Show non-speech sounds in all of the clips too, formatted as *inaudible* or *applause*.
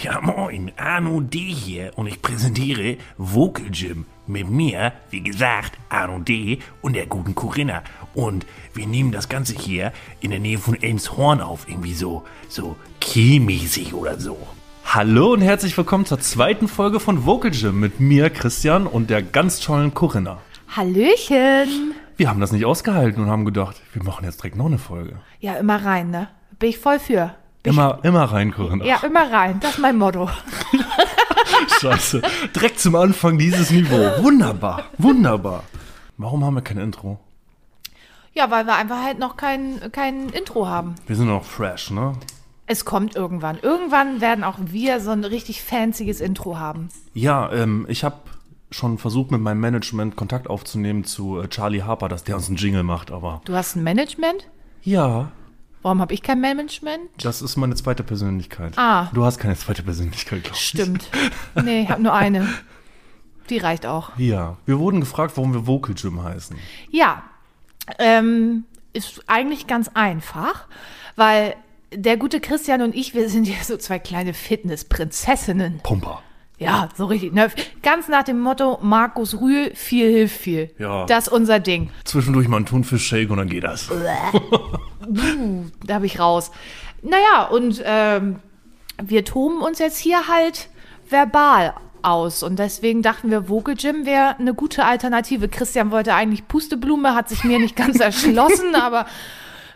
Ja, moin, Arno D. hier und ich präsentiere Vocal Gym. Mit mir, wie gesagt, Arno D. und der guten Corinna. Und wir nehmen das Ganze hier in der Nähe von Elmshorn auf. Irgendwie so, so Kielmäßig oder so. Hallo und herzlich willkommen zur zweiten Folge von Vocal Gym mit mir, Christian, und der ganz tollen Corinna. Hallöchen. Wir haben das nicht ausgehalten und haben gedacht, wir machen jetzt direkt noch eine Folge. Ja, immer rein, ne? Bin ich voll für. Immer, immer rein, Corinna. ich, ja, immer rein. Das ist mein Motto. *laughs* Scheiße. Direkt zum Anfang dieses Niveau. Wunderbar, wunderbar. Warum haben wir kein Intro? Ja, weil wir einfach halt noch kein, kein Intro haben. Wir sind noch fresh, ne? Es kommt irgendwann. Irgendwann werden auch wir so ein richtig fancyes Intro haben. Ja, ähm, ich habe schon versucht, mit meinem Management Kontakt aufzunehmen zu äh, Charlie Harper, dass der uns einen Jingle macht, aber Du hast ein Management? ja, Warum habe ich kein Management? das ist meine zweite Persönlichkeit. Ah. Du hast keine zweite Persönlichkeit, glaube ich. Stimmt. *laughs* Nee, ich habe nur eine. Die reicht auch. Ja, wir wurden gefragt, warum wir Vocal Gym heißen. Ja, ähm, ist eigentlich ganz einfach, weil der gute Christian und ich, wir sind ja so zwei kleine Fitnessprinzessinnen. Pumper. Ja, so richtig. Ne? Ganz nach dem Motto, Markus Rühl, viel hilft viel. Ja. Das ist unser Ding. Zwischendurch mal ein Thunfisch-Shake und dann geht das. *laughs* Da habe ich raus. Naja, und ähm, wir toben uns jetzt hier halt verbal aus. Und deswegen dachten wir, Vocal Gym wäre eine gute Alternative. Christian wollte eigentlich Pusteblume, hat sich mir nicht ganz *laughs* erschlossen, aber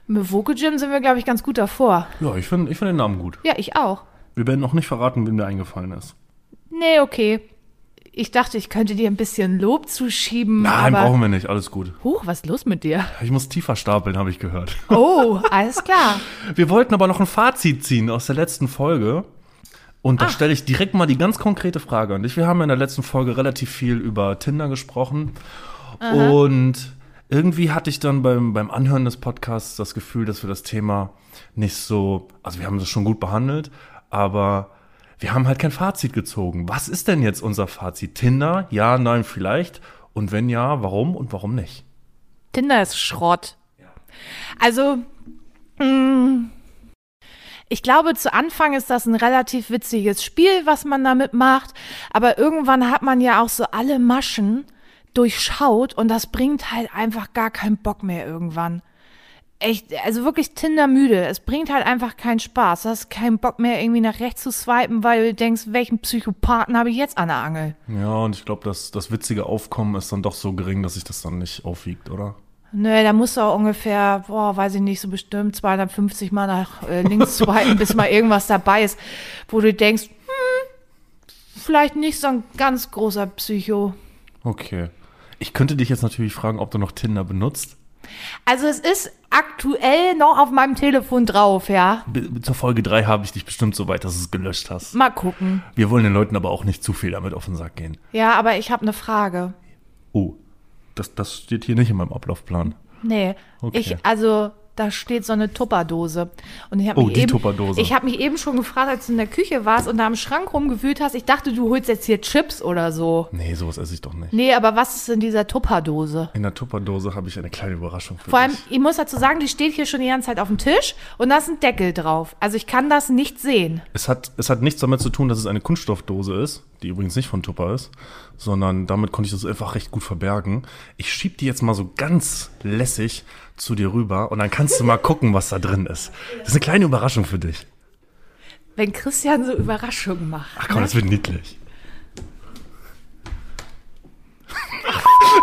mit Vocal Gym sind wir, glaube ich, ganz gut davor. Ja, ich finde ich find den Namen gut. Ja, ich auch. Wir werden noch nicht verraten, wem der eingefallen ist. Nee, okay. Ich dachte, ich könnte dir ein bisschen Lob zuschieben. Nein, aber brauchen wir nicht. Alles gut. Huch, was ist los mit dir? Ich muss tiefer stapeln, habe ich gehört. Oh, alles klar. *laughs* Wir wollten aber noch ein Fazit ziehen aus der letzten Folge. Und da stelle ich direkt mal die ganz konkrete Frage an dich. Wir haben in der letzten Folge relativ viel über Tinder gesprochen. Und irgendwie hatte ich dann beim, beim Anhören des Podcasts das Gefühl, dass wir das Thema nicht so, also wir haben das schon gut behandelt, aber wir haben halt kein Fazit gezogen. Was ist denn jetzt unser Fazit? Tinder? Ja, nein, vielleicht. Und wenn ja, warum und warum nicht? Tinder ist Schrott. Also, mh, ich glaube, zu Anfang ist das ein relativ witziges Spiel, was man damit macht. Aber irgendwann hat man ja auch so alle Maschen durchschaut und das bringt halt einfach gar keinen Bock mehr irgendwann. Echt, also wirklich Tinder müde. Es bringt halt einfach keinen Spaß. Du hast keinen Bock mehr irgendwie nach rechts zu swipen, weil du denkst, welchen Psychopathen habe ich jetzt an der Angel? Ja, und ich glaube, das, das witzige Aufkommen ist dann doch so gering, dass sich das dann nicht aufwiegt, oder? Nö, da musst du auch ungefähr, boah, weiß ich nicht, so bestimmt 250 Mal nach äh, links *laughs* swipen, bis mal irgendwas dabei ist, wo du denkst, hm, vielleicht nicht so ein ganz großer Psycho. Okay. Ich könnte dich jetzt natürlich fragen, ob du noch Tinder benutzt. Also es ist aktuell noch auf meinem Telefon drauf, ja. Zur Folge 3 habe ich dich bestimmt so weit, dass du es gelöscht hast. Mal gucken. Wir wollen den Leuten aber auch nicht zu viel damit auf den Sack gehen. Ja, aber ich habe eine Frage. Oh, das, das steht hier nicht in meinem Ablaufplan. Nee, Okay. ich, also da steht so eine Tupperdose. Und ich Oh, mich die eben, Tupperdose. Ich habe mich eben schon gefragt, als du in der Küche warst und da am Schrank rumgewühlt hast, ich dachte, du holst jetzt hier Chips oder so. Nee, sowas esse ich doch nicht. Nee, aber was ist in dieser Tupperdose? In der Tupperdose habe ich eine kleine Überraschung für Vor allem, dich. ich muss dazu sagen, die steht hier schon die ganze Zeit auf dem Tisch und da ist ein Deckel drauf. Also ich kann das nicht sehen. Es hat, es hat nichts damit zu tun, dass es eine Kunststoffdose ist, die übrigens nicht von Tupper ist, sondern damit konnte ich das einfach recht gut verbergen. Ich schieb die jetzt mal so ganz lässig zu dir rüber und dann kannst du mal *laughs* gucken, was da drin ist. Das ist eine kleine Überraschung für dich. Wenn Christian so Überraschungen macht. Ach komm, ne? das wird niedlich.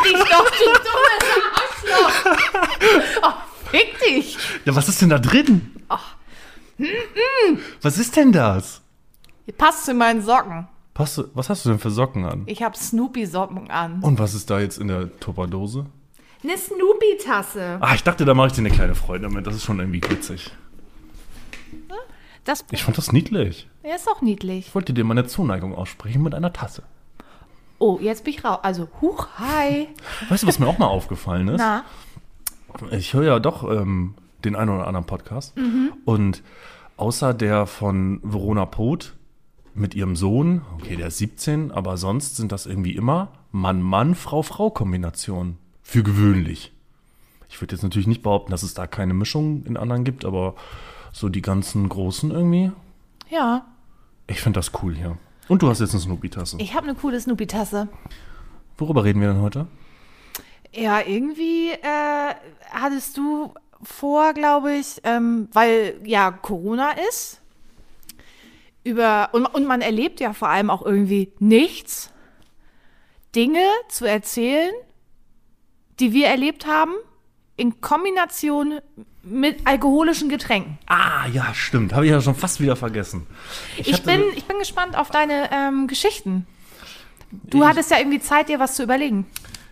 Ich doch, du dummes Arschloch. Oh, fick dich. Ja, was ist denn da drin? Was ist denn das? Passt zu meinen Socken. Du, was hast du denn für Socken an? Ich habe Snoopy-Socken an. Und was ist da jetzt in der Tupperdose? Eine Snoopy-Tasse. Ah, ich dachte, da mache ich dir eine kleine Freude damit. Das ist schon irgendwie witzig. Das Ich fand das niedlich. ja, ist doch niedlich. Ich wollte dir meine Zuneigung aussprechen mit einer Tasse. Oh, jetzt bin ich raus. Also, huch, hi. Weißt du, was mir auch mal aufgefallen ist? Na, Ich höre ja doch ähm, den einen oder anderen Podcast. Und außer der von Verona Poth mit ihrem Sohn, okay, der ist 17, aber sonst sind das irgendwie immer Mann-Mann, Frau-Frau-Kombinationen. Für gewöhnlich. Ich würde jetzt natürlich nicht behaupten, dass es da keine Mischung in anderen gibt, aber so die ganzen großen irgendwie. ja. Ich finde das cool hier. Und du hast jetzt eine Snoopy-Tasse. Ich habe eine coole Snoopy-Tasse. Worüber reden wir denn heute? Ja, irgendwie äh, hattest du vor, glaube ich, ähm, weil ja Corona ist. Über, und, und man erlebt ja vor allem auch irgendwie nichts. Dinge zu erzählen, die wir erlebt haben, in Kombination mit alkoholischen Getränken. Ah, ja, stimmt. Habe ich ja schon fast wieder vergessen. Ich, hatte- bin, ich bin gespannt auf deine ähm, Geschichten. Du hattest ja irgendwie Zeit, dir was zu überlegen.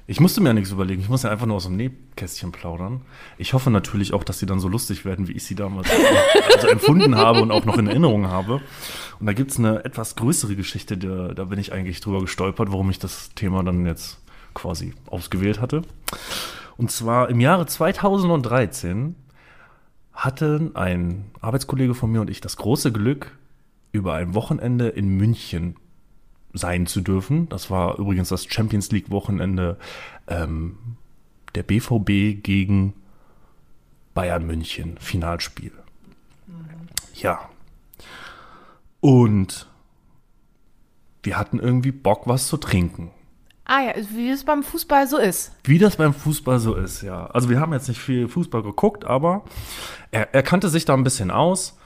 Ich musste mir ja nichts überlegen. Ich musste einfach nur aus dem Nähkästchen plaudern. Ich hoffe natürlich auch, dass sie dann so lustig werden, wie ich sie damals also empfunden habe und auch noch in Erinnerung habe. Und da gibt's eine etwas größere Geschichte, da, da bin ich eigentlich drüber gestolpert, warum ich das Thema dann jetzt quasi ausgewählt hatte. Und zwar im Jahre 2013 hatten ein Arbeitskollege von mir und ich das große Glück, über ein Wochenende in München sein zu dürfen. Das war übrigens das Champions League Wochenende ähm, der BVB gegen Bayern München Finalspiel. Ja. Und wir hatten irgendwie Bock, was zu trinken. Ah ja, wie es beim Fußball so ist. Wie das beim Fußball so ist, ja. Also wir haben jetzt nicht viel Fußball geguckt, aber er, er kannte sich da ein bisschen aus.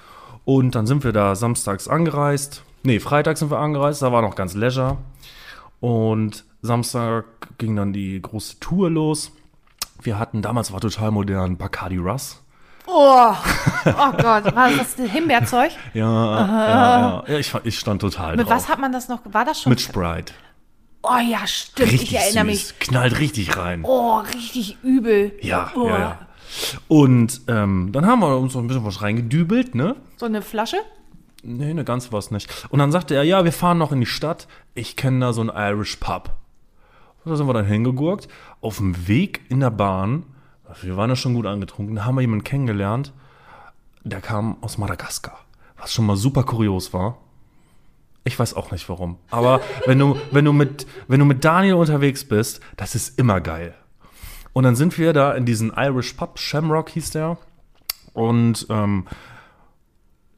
Und dann sind wir da samstags angereist. Nee, freitags sind wir angereist, da war noch ganz leisure. Und Samstag ging dann die große Tour los. Wir hatten, damals war total modern, Bacardi Russ. Oh, oh Gott, war das das Himbeerzeug? *laughs* Ja, ja, ja. ich, ich stand total Mit drauf. was hat man das noch? War das schon? Mit Sprite. oh ja, stimmt. Richtig ich erinnere süß. mich. Knallt richtig rein. Oh, richtig übel. Ja, oh. ja, ja. Und ähm, dann haben wir uns so ein bisschen was reingedübelt, ne? So eine Flasche? Nee, eine ganz was nicht. Und dann sagte er, ja, wir fahren noch in die Stadt. Ich kenne da so einen Irish Pub. Und da sind wir dann hingegurkt. Auf dem Weg in der Bahn, wir waren ja schon gut angetrunken, da haben wir jemanden kennengelernt, der kam aus Madagaskar. Was schon mal super kurios war. Ich weiß auch nicht warum. Aber *laughs* wenn du, wenn du mit, wenn du mit Daniel unterwegs bist, das ist immer geil. Und dann sind wir da in diesen Irish Pub, Shamrock hieß der. Und ähm,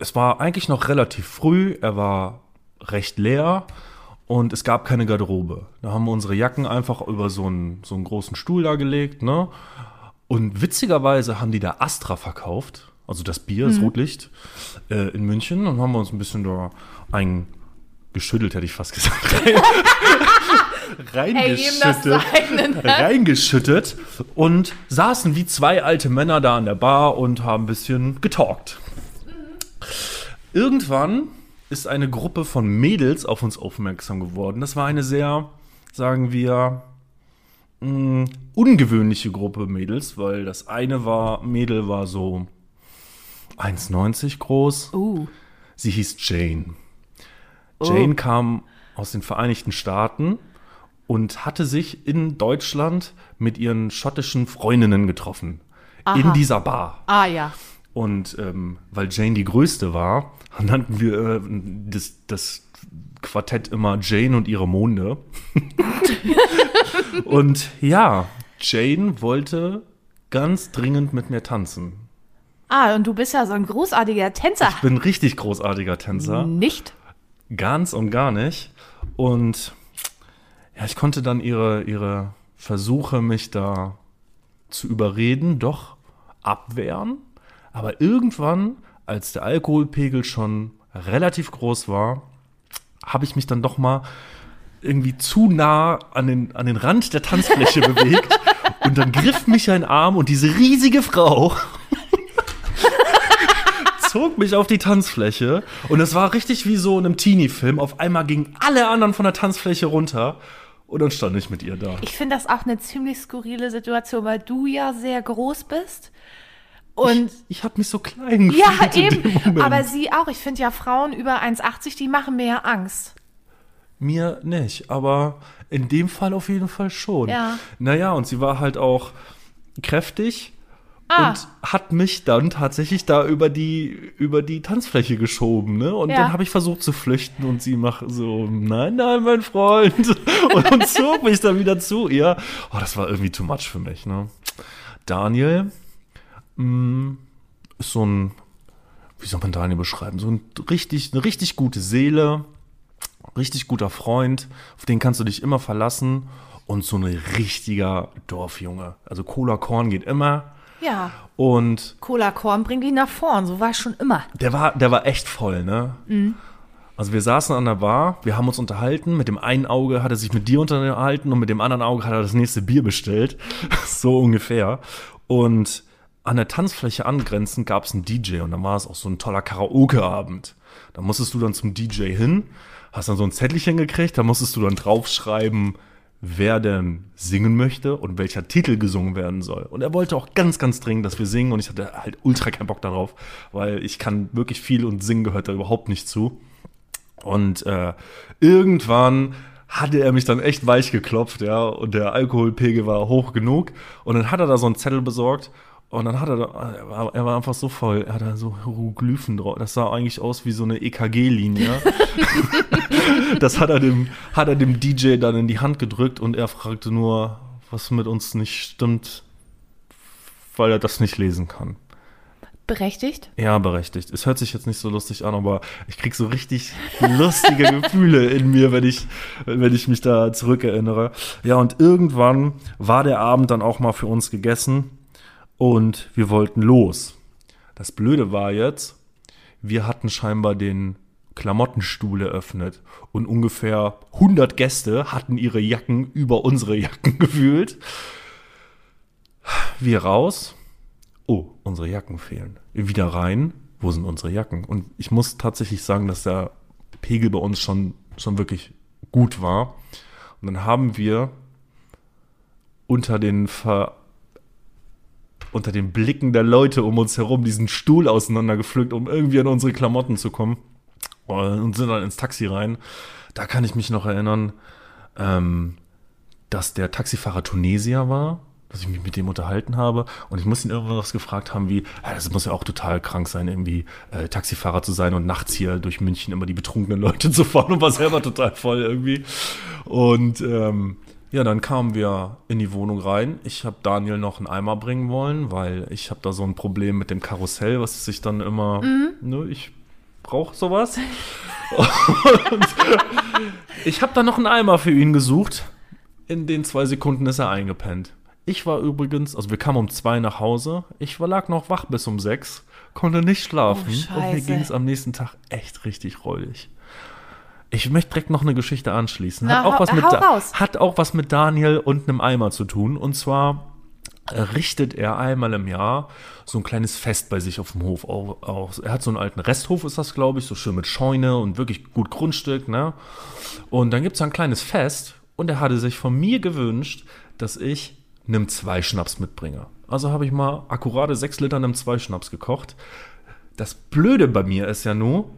es war eigentlich noch relativ früh, er war recht leer und es gab keine Garderobe. Da haben wir unsere Jacken einfach über so einen, so einen großen Stuhl da gelegt, ne? Und witzigerweise haben die da Astra verkauft, also das Bier, das Rotlicht, äh, in München. Und haben wir uns ein bisschen da eingeschüttelt, hätte ich fast gesagt. *laughs* Ey, jedem das seine, ne? reingeschüttet und saßen wie zwei alte Männer da an der Bar und haben ein bisschen getalkt. Irgendwann ist eine Gruppe von Mädels auf uns aufmerksam geworden. Das war eine sehr, sagen wir, mh, ungewöhnliche Gruppe Mädels, weil das eine war, Mädel war so 1,90 groß. Uh. Sie hieß Jane. Jane kam aus den Vereinigten Staaten und hatte sich in Deutschland mit ihren schottischen Freundinnen getroffen. In dieser Bar. Ah ja. Und ähm, weil Jane die größte war, nannten wir äh, das, das Quartett immer Jane und ihre Monde. *laughs* und ja, Jane wollte ganz dringend mit mir tanzen. Ah, und du bist ja so ein großartiger Tänzer. Ich bin richtig großartiger Tänzer. Nicht? Ganz und gar nicht. Und ja, ich konnte dann ihre, ihre Versuche, mich da zu überreden, doch abwehren. Aber irgendwann, als der Alkoholpegel schon relativ groß war, habe ich mich dann doch mal irgendwie zu nah an den, an den Rand der Tanzfläche *laughs* bewegt. Und dann griff mich ein Arm und diese riesige Frau *laughs* zog mich auf die Tanzfläche und es war richtig wie so in einem Teenie-Film. Auf einmal gingen alle anderen von der Tanzfläche runter und dann stand ich mit ihr da. Ich finde das auch eine ziemlich skurrile Situation, weil du ja sehr groß bist. Und Ich habe mich so klein ja, gefühlt dem eben. Aber sie auch. Ich finde ja Frauen über 1,80, die machen mir ja Angst. Mir nicht, aber in dem Fall auf jeden Fall schon. Ja. Naja, und sie war halt auch kräftig Ah. und hat mich dann tatsächlich da über die, über die Tanzfläche geschoben. Ne? Und Ja. dann habe ich versucht zu flüchten und sie macht so, nein, nein, mein Freund. Und, *laughs* und zog mich dann wieder zu ihr. Oh, das war irgendwie too much für mich. Ne? Daniel ist so ein, wie soll man Daniel beschreiben? So ein richtig, eine richtig gute Seele, richtig guter Freund, auf den kannst du dich immer verlassen und so ein richtiger Dorfjunge. Also Cola Korn geht immer. Ja. Und Cola Korn bringt ihn nach vorn, so war es schon immer. der war, der war echt voll, ne? Also wir saßen an der Bar, wir haben uns unterhalten. Mit dem einen Auge hat er sich mit dir unterhalten und mit dem anderen Auge hat er das nächste Bier bestellt. *laughs* so ungefähr. Und an der Tanzfläche angrenzend gab es einen DJ und dann war es auch so ein toller Karaoke-Abend. Da musstest du dann zum DJ hin, hast dann so ein Zettelchen gekriegt, da musstest du dann draufschreiben, wer denn singen möchte und welcher Titel gesungen werden soll. Und er wollte auch ganz, ganz dringend, dass wir singen und ich hatte halt ultra keinen Bock darauf, weil ich kann wirklich viel und singen gehört da überhaupt nicht zu. Und äh, irgendwann hatte er mich dann echt weich geklopft, ja, und der Alkoholpegel war hoch genug. Und dann hat er da so einen Zettel besorgt und dann hat er da, er war, er war einfach so voll, er hat da so Hieroglyphen drauf. Das sah eigentlich aus wie so eine EKG-Linie. *laughs* das hat er, dem, hat er dem DJ dann in die Hand gedrückt und er fragte nur, was mit uns nicht stimmt, weil er das nicht lesen kann. Berechtigt? Ja, berechtigt. Es hört sich jetzt nicht so lustig an, aber ich krieg so richtig lustige Gefühle in mir, wenn ich, wenn ich mich da zurückerinnere. Ja, und irgendwann war der Abend dann auch mal für uns gegessen und wir wollten los. Das Blöde war jetzt, wir hatten scheinbar den Klamottenstuhl eröffnet und ungefähr 100 Gäste hatten ihre Jacken über unsere Jacken *laughs* gefühlt. Wir raus. Oh, unsere Jacken fehlen. Wieder rein. Wo sind unsere Jacken? Und ich muss tatsächlich sagen, dass der Pegel bei uns schon, schon wirklich gut war. Und dann haben wir unter den Ver unter den Blicken der Leute um uns herum diesen Stuhl auseinandergepflückt, um irgendwie an unsere Klamotten zu kommen. Und sind dann ins Taxi rein. Da kann ich mich noch erinnern, ähm, dass der Taxifahrer Tunesier war, dass ich mich mit dem unterhalten habe und ich muss ihn irgendwas gefragt haben wie, ja, das muss ja auch total krank sein, irgendwie äh, Taxifahrer zu sein und nachts hier durch München immer die betrunkenen Leute *laughs* zu fahren und war selber total voll irgendwie. Und ähm, ja, dann kamen wir in die Wohnung rein. Ich habe Daniel noch einen Eimer bringen wollen, weil ich habe da so ein Problem mit dem Karussell, was sich dann immer, ne, ich brauche sowas. *laughs* und ich habe dann noch einen Eimer für ihn gesucht. In den zwei Sekunden ist er eingepennt. Ich war übrigens, also wir kamen um zwei nach Hause. Ich war, lag noch wach bis um sechs, konnte nicht schlafen. Oh, und mir ging es am nächsten Tag echt richtig räudig. Ich möchte direkt noch eine Geschichte anschließen. Na, Hat auch, hau- was mit hau hat auch was mit Daniel und einem Eimer zu tun. Und zwar äh, richtet er einmal im Jahr so ein kleines Fest bei sich auf dem Hof au- aus. Er hat so einen alten Resthof, ist das, glaube ich, so schön mit Scheune und wirklich gut Grundstück, ne? Und dann gibt es ein kleines Fest und er hatte sich von mir gewünscht, dass ich einem zwei Schnaps mitbringe. Also habe ich mal akkurate sechs Liter einem zwei Schnaps gekocht. Das Blöde bei mir ist ja nur,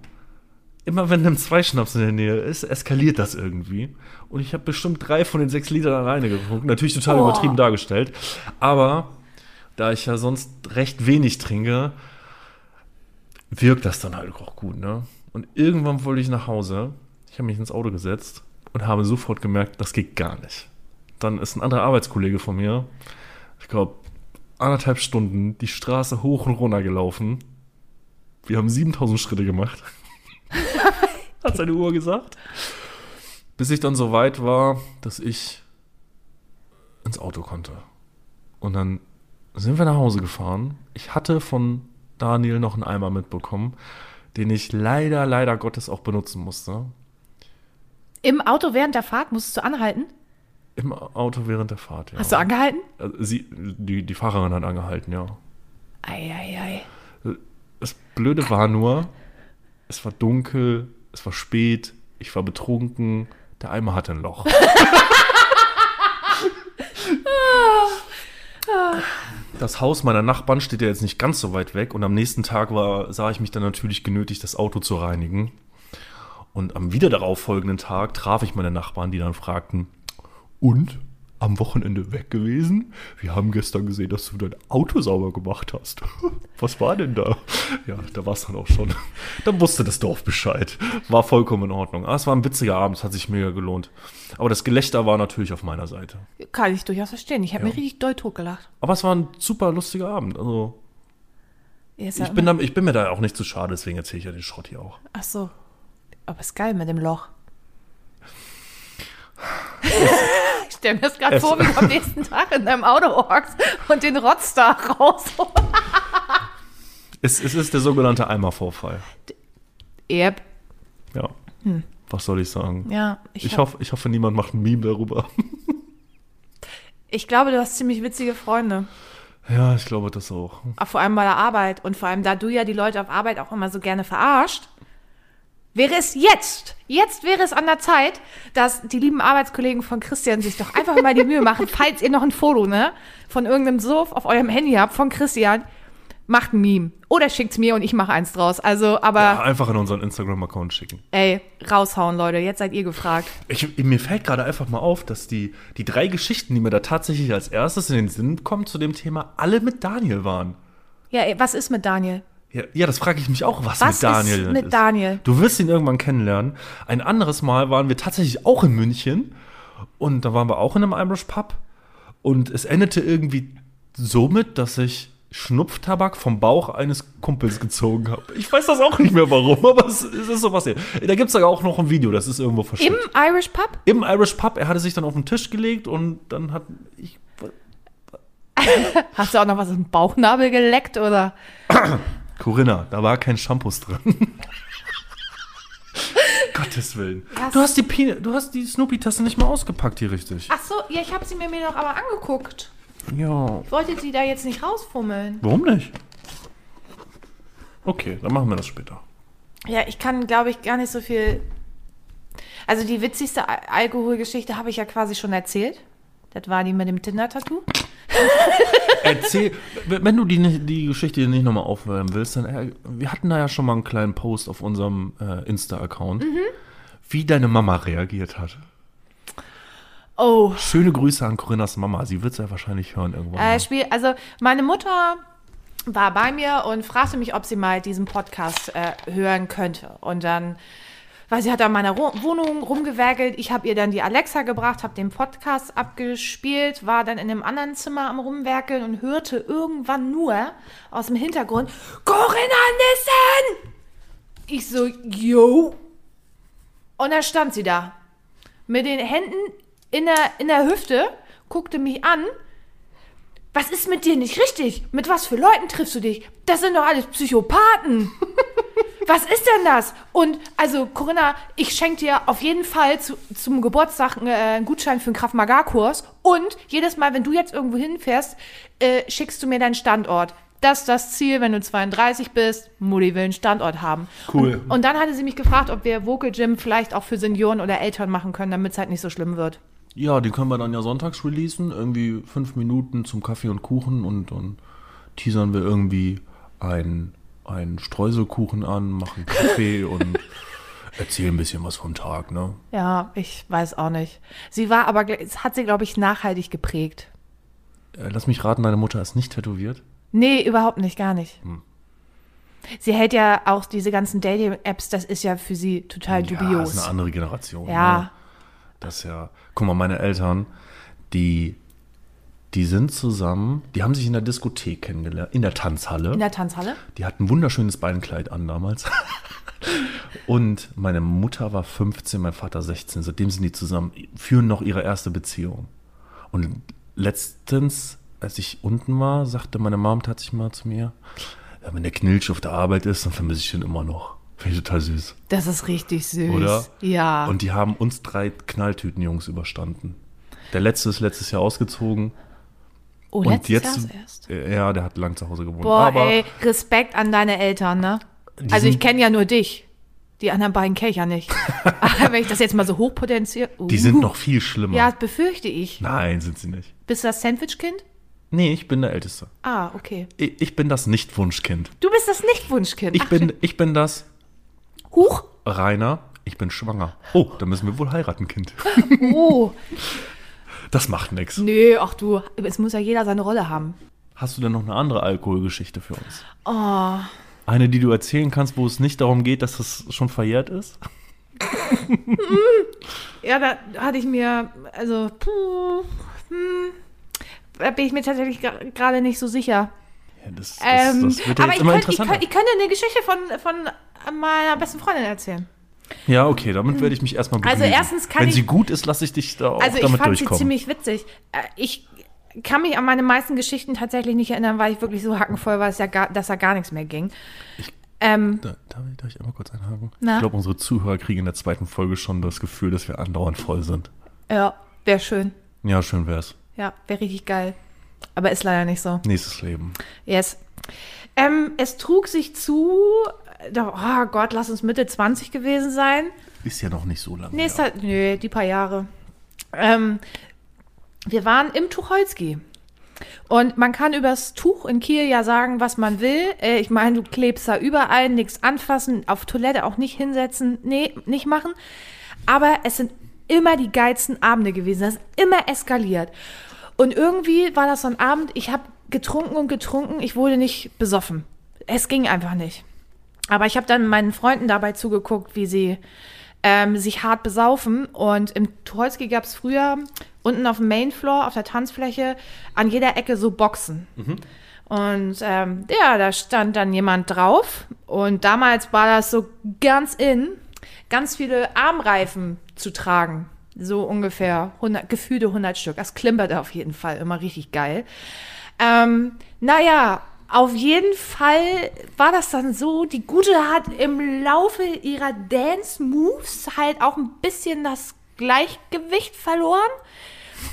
immer wenn einem zwei Schnaps in der Nähe ist, eskaliert das irgendwie. Und ich habe bestimmt drei von den sechs Litern alleine getrunken. Natürlich total Oh. übertrieben dargestellt. Aber da ich ja sonst recht wenig trinke, wirkt das dann halt auch gut, ne? Und irgendwann wollte ich nach Hause. Ich habe mich ins Auto gesetzt und habe sofort gemerkt, das geht gar nicht. Dann ist ein anderer Arbeitskollege von mir, ich glaube, anderthalb Stunden die Straße hoch und runter gelaufen. Wir haben 7000 Schritte gemacht. Hat seine Uhr gesagt. Bis ich dann so weit war, dass ich ins Auto konnte. Und dann sind wir nach Hause gefahren. Ich hatte von Daniel noch einen Eimer mitbekommen, den ich leider, leider Gottes auch benutzen musste. Im Auto während der Fahrt musstest du anhalten? Im Auto während der Fahrt, ja. Hast du angehalten? Also Sie, die, die Fahrerin hat angehalten, ja. Eieiei. Das Blöde war nur, es war dunkel, es war spät, ich war betrunken, der Eimer hatte ein Loch. Das Haus meiner Nachbarn steht ja jetzt nicht ganz so weit weg und am nächsten Tag war, sah ich mich dann natürlich genötigt, das Auto zu reinigen. Und am wieder darauf folgenden Tag traf ich meine Nachbarn, die dann fragten, und? Am Wochenende weg gewesen? Wir haben gestern gesehen, dass du dein Auto sauber gemacht hast. *laughs* Was war denn da? Ja, da war es dann auch schon. Dann wusste das Dorf Bescheid. War vollkommen in Ordnung. Aber es war ein witziger Abend, es hat sich mega gelohnt. Aber das Gelächter war natürlich auf meiner Seite. Kann ich durchaus verstehen. Ich habe Ja. mir richtig doll totgelacht. Aber es war ein super lustiger Abend. Also, Ich bin, da, ich bin mir da auch nicht zu schade, deswegen erzähle ich ja den Schrott hier auch. Ach so. Aber ist geil mit dem Loch. *laughs* ich stell mir das gerade vor, wie du am nächsten Tag in deinem Auto hockst und den Rotz da raus. Es, es ist der sogenannte Eimervorfall. yep. Ja. Was soll ich sagen? Ja, ich, Ich, hoffe, ich hoffe, niemand macht ein Meme darüber. ich glaube, du hast ziemlich witzige Freunde. Ja, ich glaube das auch. Auch Vor allem bei der Arbeit. Und vor allem, da du ja die Leute auf Arbeit auch immer so gerne verarscht, wäre es jetzt, jetzt wäre es an der Zeit, dass die lieben Arbeitskollegen von Christian sich doch einfach mal die Mühe machen, *laughs* falls ihr noch ein Foto, ne, von irgendeinem Suff auf eurem Handy habt, von Christian, macht ein Meme. Oder schickt's mir und ich mache eins draus. Also, aber, Ja, einfach in unseren Instagram-Account schicken. ey, raushauen, Leute. Jetzt seid ihr gefragt. Ich, mir fällt gerade einfach mal auf, dass die, die drei Geschichten, die mir da tatsächlich als erstes in den Sinn kommen zu dem Thema, alle mit Daniel waren. Ja, ey, was ist mit Daniel? Ja, ja das frage ich mich auch, was, Was mit Daniel ist mit ist. Daniel? Du wirst ihn irgendwann kennenlernen. Ein anderes Mal waren wir tatsächlich auch in München und da waren wir auch in einem Irish Pub und es endete irgendwie somit, dass ich Schnupftabak vom Bauch eines Kumpels gezogen habe. Ich weiß das auch nicht mehr warum, aber es, ist so passiert. Da gibt es sogar auch noch ein Video, das ist irgendwo Im versteckt. Irish Pub? Im, Irish Pub, er hatte sich dann auf den Tisch gelegt und dann hat ich *laughs* Hast du auch noch was im Bauchnabel geleckt oder? *coughs* Corinna, da war kein Shampoos drin. *laughs* Gottes Willen. Was? Du hast die, Pine- du hast die Snoopy-Tasse nicht mal ausgepackt hier richtig. Ach so, ja, ich habe sie mir mir doch aber angeguckt. Ja. Ich wollte sie da jetzt nicht rausfummeln. Warum nicht? Okay, dann machen wir das später. Ja, ich kann, glaube ich, gar nicht so viel. Also die witzigste Al Alkoholgeschichte habe ich ja quasi schon erzählt. Das war die mit dem Tinder-Tattoo. *laughs* Erzähl, wenn du die, die Geschichte nicht nochmal aufwärmen willst, dann, äh, wir hatten da ja schon mal einen kleinen Post auf unserem äh, Insta-Account, wie deine Mama reagiert hat. Oh, Schöne Grüße an Corinnas Mama. Sie wird es ja wahrscheinlich hören irgendwann. äh. Spiel. Also meine Mutter war bei mir und fragte mich, ob sie mal diesen Podcast äh, hören könnte. Und dann, weil sie hat an meiner Wohnung rumgewerkelt. Ich habe ihr dann die Alexa gebracht, habe den Podcast abgespielt, war dann in einem anderen Zimmer am rumwerkeln und hörte irgendwann nur aus dem Hintergrund Corinna Nissen! Ich so, yo. Und da stand sie da. Mit den Händen in der, in der Hüfte, guckte mich an. Was ist mit dir nicht richtig? Mit was für Leuten triffst du dich? Das sind doch alles Psychopathen. *laughs* Was ist denn das? Und also, Corinna, ich schenke dir auf jeden Fall zu, zum Geburtstag äh, einen Gutschein für einen Krav Maga-Kurs. Und jedes Mal, wenn du jetzt irgendwo hinfährst, äh, schickst du mir deinen Standort. Das ist das Ziel, wenn du 32 bist. Mutti will einen Standort haben. Cool. Und, und dann hatte sie mich gefragt, ob wir Vocal Gym vielleicht auch für Senioren oder Eltern machen können, damit es halt nicht so schlimm wird. Ja, die können wir dann ja sonntags releasen. Irgendwie fünf Minuten zum Kaffee und Kuchen und dann teasern wir irgendwie einen, einen Streuselkuchen an, machen Kaffee *laughs* und erzählen ein bisschen was vom Tag, ne? Ja, ich weiß auch nicht. Sie war aber, es hat sie, glaube ich, nachhaltig geprägt. Äh, lass mich raten, deine Mutter ist nicht tätowiert. Nee, überhaupt nicht, gar nicht. Hm. Sie hält ja auch diese ganzen Dating-Apps, das ist ja für sie total Ja, dubios. ist eine andere Generation. Ja. Ne? Das ist ja. Guck mal, meine Eltern, die, die sind zusammen, die haben sich in der Diskothek kennengelernt, in der Tanzhalle. In der Tanzhalle? Die hat ein wunderschönes Beinkleid an damals. *laughs* Und meine Mutter war 15, mein Vater 16. Seitdem sind die zusammen, führen noch ihre erste Beziehung. Und letztens, als ich unten war, sagte meine Mom tatsächlich mal zu mir, wenn der Knilch auf der Arbeit ist, dann vermisse ich ihn immer noch. Finde ich total süß. Das ist richtig süß. Oder? Ja. Und die haben uns drei Knalltütenjungs überstanden. Der letzte ist letztes Jahr ausgezogen. Oh, und jetzt, äh, ja, der hat lang zu Hause gewohnt. Boah, Aber ey, Respekt an deine Eltern, ne? Also ich kenne ja nur dich. Die anderen beiden kenne ich ja nicht. *laughs* Aber wenn ich das jetzt mal so hochpotenziere. Uh. die sind noch viel schlimmer. Ja, das befürchte ich. Nein, sind sie nicht. Bist du das Sandwich-Kind? Nee, ich bin der Älteste. Ah, okay. Ich, ich bin das Nicht-Wunschkind. Du bist das Nicht-Wunschkind. Ich Ach, bin, ich bin das Huch. Rainer. Ich bin schwanger. Oh, da müssen wir wohl heiraten, Kind. *laughs* Oh. Das macht nichts. Nö, ach du, es muss ja jeder seine Rolle haben. Hast du denn noch eine andere Alkoholgeschichte für uns? Oh. Eine, die du erzählen kannst, wo es nicht darum geht, dass es schon verjährt ist? *laughs* Ja, da hatte ich mir, also, puh, hm, da bin ich mir tatsächlich gerade nicht so sicher. Ja, das, das, Ähm, das wird ja aber ich könnte, ich könnte eine Geschichte von, von meiner besten Freundin erzählen. Ja, okay, damit werde ich mich erstmal Also begnügen. erstens kann Wenn ich- sie gut ist, lasse ich dich da auch Also ich damit fand sie durchkommen. ziemlich witzig. Äh, Ich kann mich an meine meisten Geschichten tatsächlich nicht erinnern, weil ich wirklich so hackenvoll war, dass, ja gar, dass da gar nichts mehr ging. ähm, Da, darf, ich, darf ich einmal kurz einhaken? Na? Ich glaube, unsere Zuhörer kriegen in der zweiten Folge schon das Gefühl, dass wir andauernd voll sind. ja, wäre schön. Ja, schön wär's. Ja, wäre richtig geil. Aber ist leider nicht so. Nächstes Leben. Yes. Ähm, es trug sich zu, oh Gott, lass uns Mitte 20 gewesen sein. Ist ja noch nicht so lange. Nee, halt, nö, die paar Jahre. Ähm, wir waren im Tucholsky. Und man kann übers Tuch in Kiel ja sagen, was man will. Äh, ich meine, du klebst da überall, nichts anfassen, auf Toilette auch nicht hinsetzen. Nee, nicht machen. Aber es sind immer die geilsten Abende gewesen. Das ist immer eskaliert. Und irgendwie war das so ein Abend, ich habe getrunken und getrunken, ich wurde nicht besoffen. Es ging einfach nicht. Aber ich habe dann meinen Freunden dabei zugeguckt, wie sie ähm, sich hart besaufen. Und im Tucholsky gab es früher unten auf dem Mainfloor, auf der Tanzfläche, an jeder Ecke so Boxen. Und ähm, ja, da stand dann jemand drauf. Und damals war das so ganz in, ganz viele Armreifen zu tragen. So ungefähr 100, gefühlte 100 Stück. Das klimpert auf jeden Fall immer richtig geil. Ähm, naja, auf jeden Fall war das dann so, die Gute hat im Laufe ihrer Dance-Moves halt auch ein bisschen das Gleichgewicht verloren.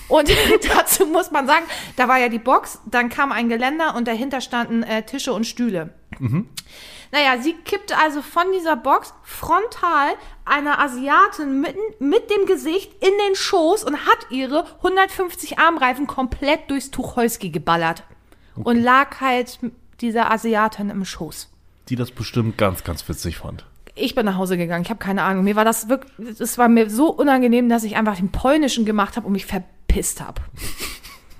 Und *laughs* dazu muss man sagen, da war ja die Box, dann kam ein Geländer und dahinter standen äh, Tische und Stühle. Naja, sie kippte also von dieser Box frontal einer Asiatin mitten, mit dem Gesicht in den Schoß und hat ihre 150 Armreifen komplett durchs Tucholsky geballert. Und lag halt dieser Asiatin im Schoß. Die das bestimmt ganz, ganz witzig fand. Ich bin nach Hause gegangen, ich habe keine Ahnung. Mir war das wirklich, es war mir so unangenehm, dass ich einfach den polnischen gemacht habe und mich verpisst habe. *laughs*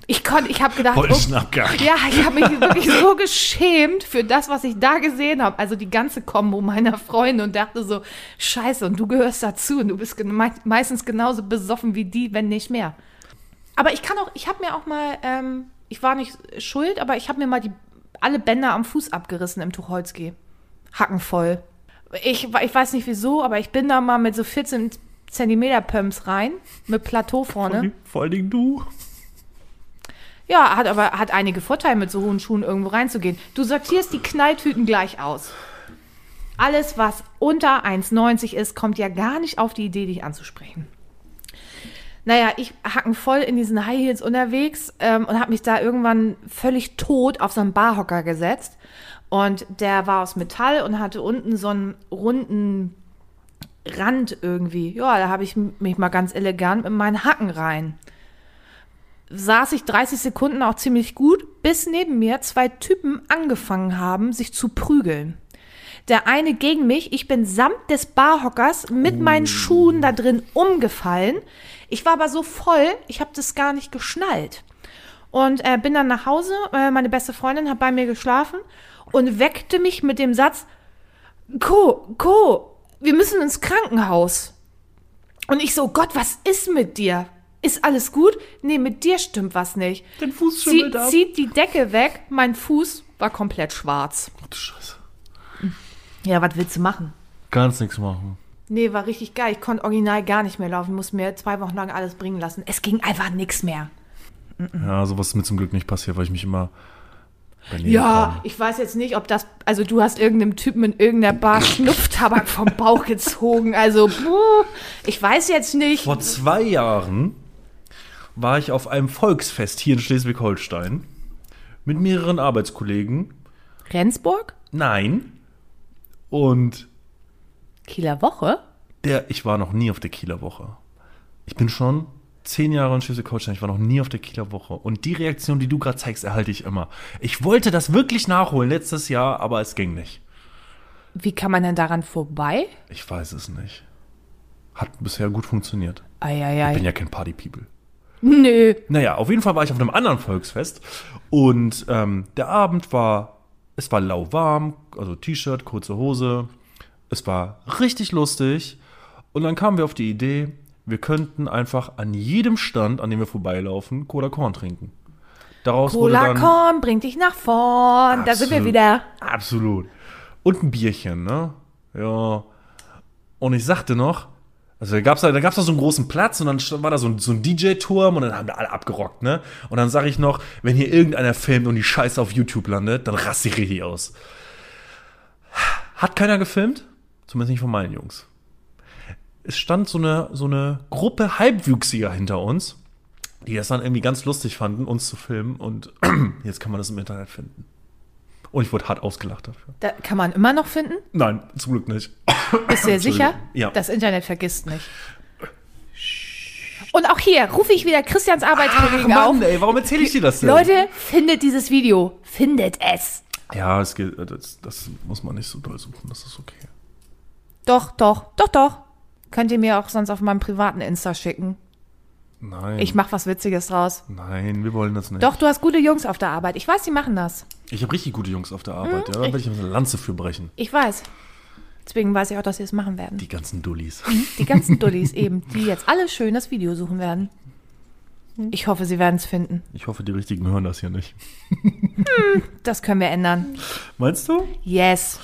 Ich konnte, ich habe gedacht, Polnischen oh, ja, ich habe mich *laughs* wirklich so geschämt für das, was ich da gesehen habe. Also die ganze Kombo meiner Freunde und dachte so, scheiße, und du gehörst dazu und du bist mei- meistens genauso besoffen wie die, wenn nicht mehr. Aber ich kann auch, ich habe mir auch mal, ähm, ich war nicht schuld, aber ich habe mir mal die, alle Bänder am Fuß abgerissen im Tucholsky. Hackenvoll. Ich, ich weiß nicht wieso, aber ich bin da mal mit so 14 Zentimeter Pumps rein, mit Plateau vorne. Vor Dingen du. Ja, hat aber hat einige Vorteile, mit so hohen Schuhen irgendwo reinzugehen. Du sortierst die Knalltüten gleich aus. Alles, was unter 1,90 ist, kommt ja gar nicht auf die Idee, dich anzusprechen. Naja, ich hacken voll in diesen High Heels unterwegs ähm, und habe mich da irgendwann völlig tot auf so einen Barhocker gesetzt. Und der war aus Metall und hatte unten so einen runden Rand irgendwie. Ja, da habe ich mich mal ganz elegant mit meinen Hacken rein saß ich 30 Sekunden auch ziemlich gut, bis neben mir zwei Typen angefangen haben, sich zu prügeln. Der eine gegen mich, ich bin samt des Barhockers mit meinen Schuhen da drin umgefallen. Ich war aber so voll, ich habe das gar nicht geschnallt. Und äh, bin dann nach Hause, äh, meine beste Freundin hat bei mir geschlafen und weckte mich mit dem Satz, Co, Co, wir müssen ins Krankenhaus. Und ich so, Gott, was ist mit dir? Ist alles gut? Nee, mit dir stimmt was nicht. Dein Fuß Sie, ab. zieht die Decke weg, mein Fuß war komplett schwarz. Ach du Scheiße. Ja, was willst du machen? Ganz nichts machen. Nee, war richtig geil. Ich konnte original gar nicht mehr laufen. Muss mir zwei Wochen lang alles bringen lassen. Es ging einfach nichts mehr. Ja, sowas ist mir zum Glück nicht passiert, weil ich mich immer Ja, kam. ich weiß jetzt nicht, ob das. Also, du hast irgendeinem Typen in irgendeiner Bar *laughs* Schnupftabak vom Bauch gezogen. Also, ich weiß jetzt nicht. Vor zwei Jahren war ich auf einem Volksfest hier in Schleswig-Holstein mit mehreren Arbeitskollegen. Rendsburg? Nein. Und Kieler Woche? der, ich war noch nie auf der Kieler Woche. Ich bin schon zehn Jahre in Schleswig-Holstein, ich war noch nie auf der Kieler Woche. Und die Reaktion, die du gerade zeigst, erhalte ich immer. Ich wollte das wirklich nachholen letztes Jahr, aber es ging nicht. Wie kann man denn daran vorbei? Ich weiß es nicht. Hat bisher gut funktioniert. Ich bin ja kein Party-People. Nö. Naja, auf jeden Fall war ich auf einem anderen Volksfest und ähm, der Abend war, es war lauwarm, also T-Shirt, kurze Hose. Es war richtig lustig und dann kamen wir auf die Idee, wir könnten einfach an jedem Stand, an dem wir vorbeilaufen, Cola Korn trinken. Daraus Cola Korn bringt dich nach vorn. Da sind wir Absolut. wieder. Absolut. Und ein Bierchen, ne? Ja. Und ich sagte noch, also da gab's da, da gab's da so einen großen Platz und dann war da so ein, so ein DJ-Turm und dann haben da alle abgerockt, ne? Und dann sage ich noch, wenn hier irgendeiner filmt und die Scheiße auf YouTube landet, dann raste ich richtig aus. Hat keiner gefilmt? Zumindest nicht von meinen Jungs. Es stand so eine, so eine Gruppe Halbwüchsiger hinter uns, die das dann irgendwie ganz lustig fanden, uns zu filmen und *clears throat* jetzt kann man das im Internet finden. Und ich wurde hart ausgelacht dafür. Da kann man immer noch finden. Nein, zum Glück nicht. Bist du dir sicher? Ja. Das Internet vergisst nicht. Und auch hier rufe ich wieder Christians Arbeitskollegen auf. ey, warum erzähle ich dir das denn? Leute, findet dieses Video. Findet es. Ja, es geht, das, das muss man nicht so doll suchen, das ist okay. Doch, doch, doch, doch. Könnt ihr mir auch sonst auf meinem privaten Insta schicken. Nein. Ich mach was Witziges draus. Nein, wir wollen das nicht. Doch, du hast gute Jungs auf der Arbeit. Ich weiß, die machen das. Ich habe richtig gute Jungs auf der Arbeit, Hm? ja. Da werde ich eine Lanze für brechen. Ich weiß. Deswegen weiß ich auch, dass sie es machen werden. Die ganzen Dullis. Die ganzen Dullis *laughs* eben, die jetzt alle schön das Video suchen werden. Ich hoffe, sie werden es finden. Ich hoffe, die richtigen hören das hier nicht. Das können wir ändern. Meinst du? Yes.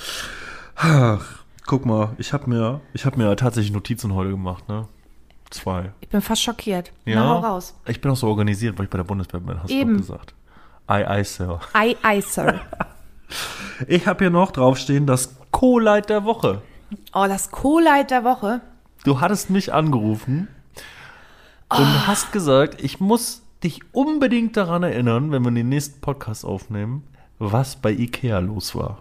Ach, guck mal, ich habe mir, ich hab mir tatsächlich Notizen heute gemacht, ne? Zwei. Ich bin fast schockiert. Ja. Na, hau raus. Ich bin auch so organisiert, weil ich bei der Bundeswehr bin, hast du Eben. doch gesagt. Ei, ei, Sir. Ei, ei, Sir. *laughs* Ich habe hier noch draufstehen, das Co-Light der Woche. Oh, das Co-Light der Woche. Du hattest mich angerufen Oh. und hast gesagt, ich muss dich unbedingt daran erinnern, wenn wir den nächsten Podcast aufnehmen, was bei Ikea los war.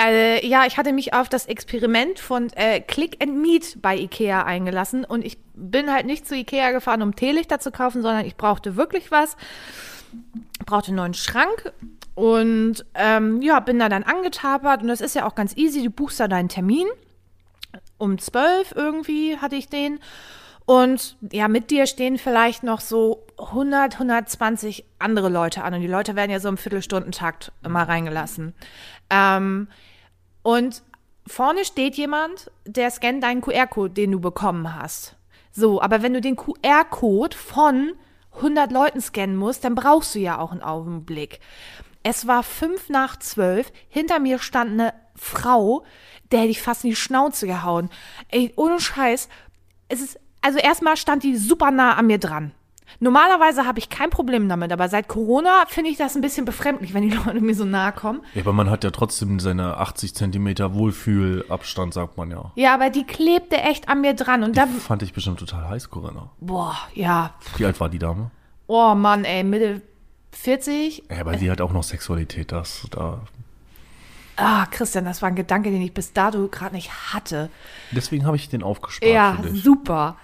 Äh, ja, ich hatte mich auf das Experiment von äh, Click and Meet bei Ikea eingelassen und ich bin halt nicht zu Ikea gefahren, um Teelichter zu kaufen, sondern ich brauchte wirklich was. Brauchte einen neuen Schrank und ähm, ja, bin da dann angetapert und das ist ja auch ganz easy. Du buchst da deinen Termin. Um 12 irgendwie hatte ich den. Und ja, mit dir stehen vielleicht noch so 100, 120 andere Leute an. Und die Leute werden ja so im Viertelstundentakt immer reingelassen. Ähm, und vorne steht jemand, der scannt deinen QR-Code, den du bekommen hast. So, aber wenn du den QR-Code von 100 Leuten scannen musst, dann brauchst du ja auch einen Augenblick. Es war fünf nach zwölf. Hinter mir stand eine Frau, der hätte ich fast in die Schnauze gehauen. Ey, ohne Scheiß. Es ist, also erstmal stand die super nah an mir dran. Normalerweise habe ich kein Problem damit, aber seit Corona finde ich das ein bisschen befremdlich, wenn die *laughs* Leute mir so nahe kommen. Ja, aber man hat ja trotzdem seine 80 Zentimeter Wohlfühlabstand, sagt man ja. Ja, aber die klebte echt an mir dran und da, Fand ich bestimmt total heiß, Corinna. boah, ja, Wie alt war die Dame? oh Mann, ey, Mitte 40. Ja, aber die hat auch noch Sexualität, das da. Ah, Christian, das war ein Gedanke, den ich bis dato gerade nicht hatte. Deswegen habe ich den aufgespart Ja, für dich. super.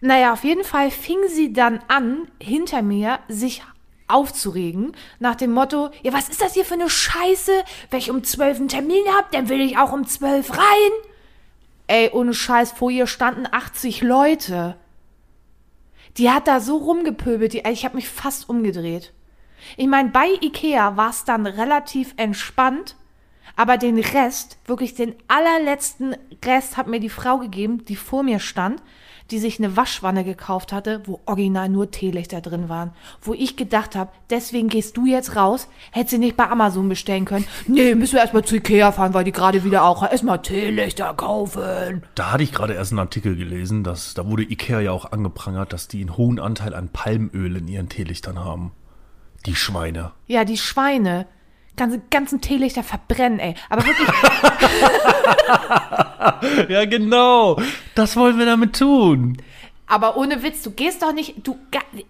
Naja, auf jeden Fall fing sie dann an, hinter mir sich aufzuregen, nach dem Motto, ja, was ist das hier für eine Scheiße? Wenn ich um zwölf einen Termin hab, dann will ich auch um zwölf rein. Ey, ohne Scheiß, vor ihr standen 80 Leute. Die hat da so rumgepöbelt, die, ich habe mich fast umgedreht. Ich meine, bei Ikea war es dann relativ entspannt, aber den Rest, wirklich den allerletzten Rest hat mir die Frau gegeben, die vor mir stand, die sich eine Waschwanne gekauft hatte, wo original nur Teelichter drin waren. Wo ich gedacht habe, deswegen gehst du jetzt raus, hätte sie nicht bei Amazon bestellen können. Nee, müssen wir erstmal zu Ikea fahren, weil die gerade wieder auch erstmal Teelichter kaufen. Da hatte ich gerade erst einen Artikel gelesen, dass da wurde Ikea ja auch angeprangert, dass die einen hohen Anteil an Palmöl in ihren Teelichtern haben. Die Schweine. Ja, die Schweine. Ganze, ganzen Teelichter verbrennen, ey. Aber wirklich, *laughs* Ja, genau. Das wollen wir damit tun. Aber ohne Witz, du gehst doch nicht, du,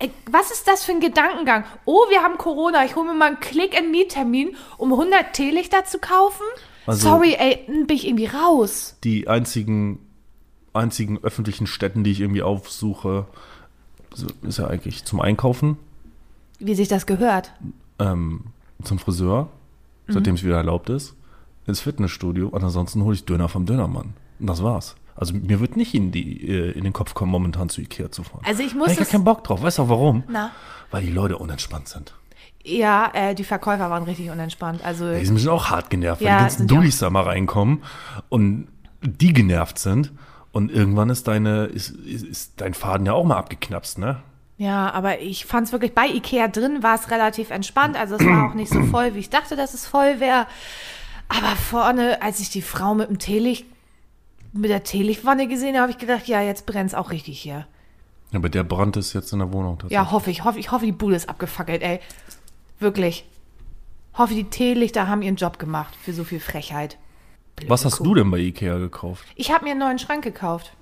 äh, was ist das für ein Gedankengang? Oh, wir haben Corona, ich hole mir mal einen Click-and-Meet-Termin, um 100 Teelichter zu kaufen? Also- Sorry, ey, dann bin ich irgendwie raus. Die einzigen, einzigen öffentlichen Städten, die ich irgendwie aufsuche, ist ja eigentlich zum Einkaufen, Wie sich das gehört. ähm, zum Friseur, seitdem es wieder erlaubt ist, ins Fitnessstudio und ansonsten hole ich Döner vom Dönermann. Und das war's. Also mir wird nicht in, die, äh, in den Kopf kommen, momentan zu Ikea zu fahren. Also ich Hab muss ich gar es, keinen Bock drauf. Weißt du auch warum? na, Weil die Leute unentspannt sind. ja, äh, die Verkäufer waren richtig unentspannt. Also, Die sind auch hart genervt, Ja, die ganzen sind die. Dullis da mal reinkommen und die genervt sind. Und irgendwann ist deine, ist, ist, ist dein Faden ja auch mal abgeknapst, ne? Ja, aber ich fand es wirklich bei Ikea drin war es relativ entspannt. Also es war auch nicht so voll, wie ich dachte, dass es voll wäre. Aber vorne, als ich die Frau mit dem Teelicht, mit der Teelichtwanne gesehen habe, habe ich gedacht, ja, jetzt brennt es auch richtig hier. Ja, aber der Brand ist jetzt in der Wohnung. Ja, hoffe ich. Hoffe, ich hoffe, die Bude ist abgefackelt, ey. Wirklich. Hoffe, die Teelichter haben ihren Job gemacht für so viel Frechheit. Blöde Was hast Kuh. du denn bei Ikea gekauft? Ich habe mir einen neuen Schrank gekauft.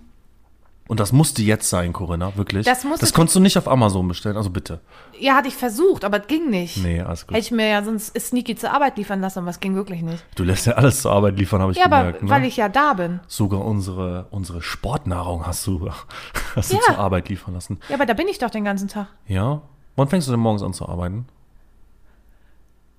Und das musste jetzt sein, Corinna, wirklich? Das musste- das konntest du nicht auf Amazon bestellen, also bitte. Ja, hatte ich versucht, aber es ging nicht. Nee, alles gut. Hätte ich mir ja sonst sneaky zur Arbeit liefern lassen, aber es ging wirklich nicht. Du lässt ja alles zur Arbeit liefern, habe ich Ja, aber gemerkt. ne? weil ich ja da bin. Sogar unsere, unsere Sportnahrung hast du, *laughs* hast du Ja. zur Arbeit liefern lassen. Ja, aber da bin ich doch den ganzen Tag. Ja? Wann fängst du denn morgens an zu arbeiten?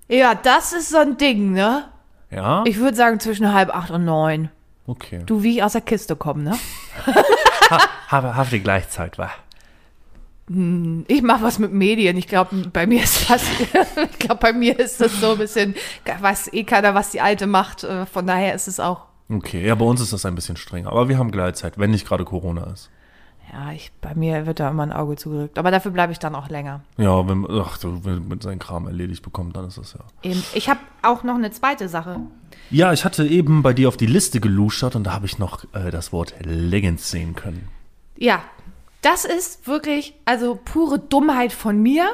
Ja, das ist so ein Ding, ne? Ja? Ich würde sagen zwischen halb acht und neun. Okay. Du, wie ich aus der Kiste komme, ne? *laughs* Habe, habe die Gleichzeit, wa? Ich mache was mit Medien. Ich glaube, bei mir ist das, *laughs* ich glaube, bei mir ist das so ein bisschen, weiß eh keiner, was die Alte macht. Äh, Von daher ist es auch, Okay, ja, bei uns ist das ein bisschen strenger. Aber wir haben Gleitzeit, wenn nicht gerade Corona ist. Ja, ich, bei mir wird da immer ein Auge zugedrückt. Aber dafür bleibe ich dann auch länger. Ja, wenn, ach, wenn mit seinen Kram erledigt bekommt, dann ist das ja. Eben. Ich habe auch noch eine zweite Sache. Ja, ich hatte eben bei dir auf die Liste geluschert und da habe ich noch äh, das Wort Leggings sehen können. Ja, das ist wirklich, also pure Dummheit von mir.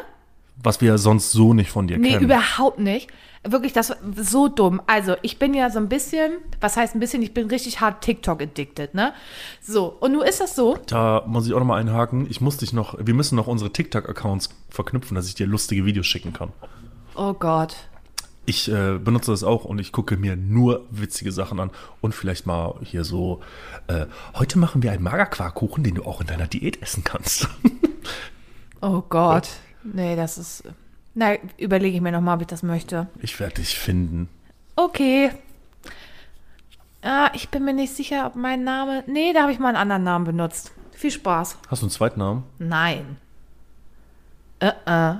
Was wir ja sonst so nicht von dir Nee, kennen. überhaupt nicht. Wirklich, das war so dumm. Also, ich bin ja so ein bisschen, was heißt ein bisschen, ich bin richtig hart TikTok-addicted, ne? So, und nun ist das so, Da muss ich auch nochmal einhaken. Ich muss dich noch, wir müssen noch unsere TikTok-Accounts verknüpfen, dass ich dir lustige Videos schicken kann. oh Gott. Ich äh, benutze das auch und ich gucke mir nur witzige Sachen an und vielleicht mal hier so, äh, heute machen wir einen Magerquarkkuchen, den du auch in deiner Diät essen kannst. *laughs* Oh Gott. Nee, das ist, na, überlege ich mir nochmal, ob ich das möchte. Ich werde dich finden. Okay. Ah, ich bin mir nicht sicher, ob mein Name, nee, da habe ich mal einen anderen Namen benutzt. Viel Spaß. Hast du einen zweiten Namen? Nein. Äh, äh.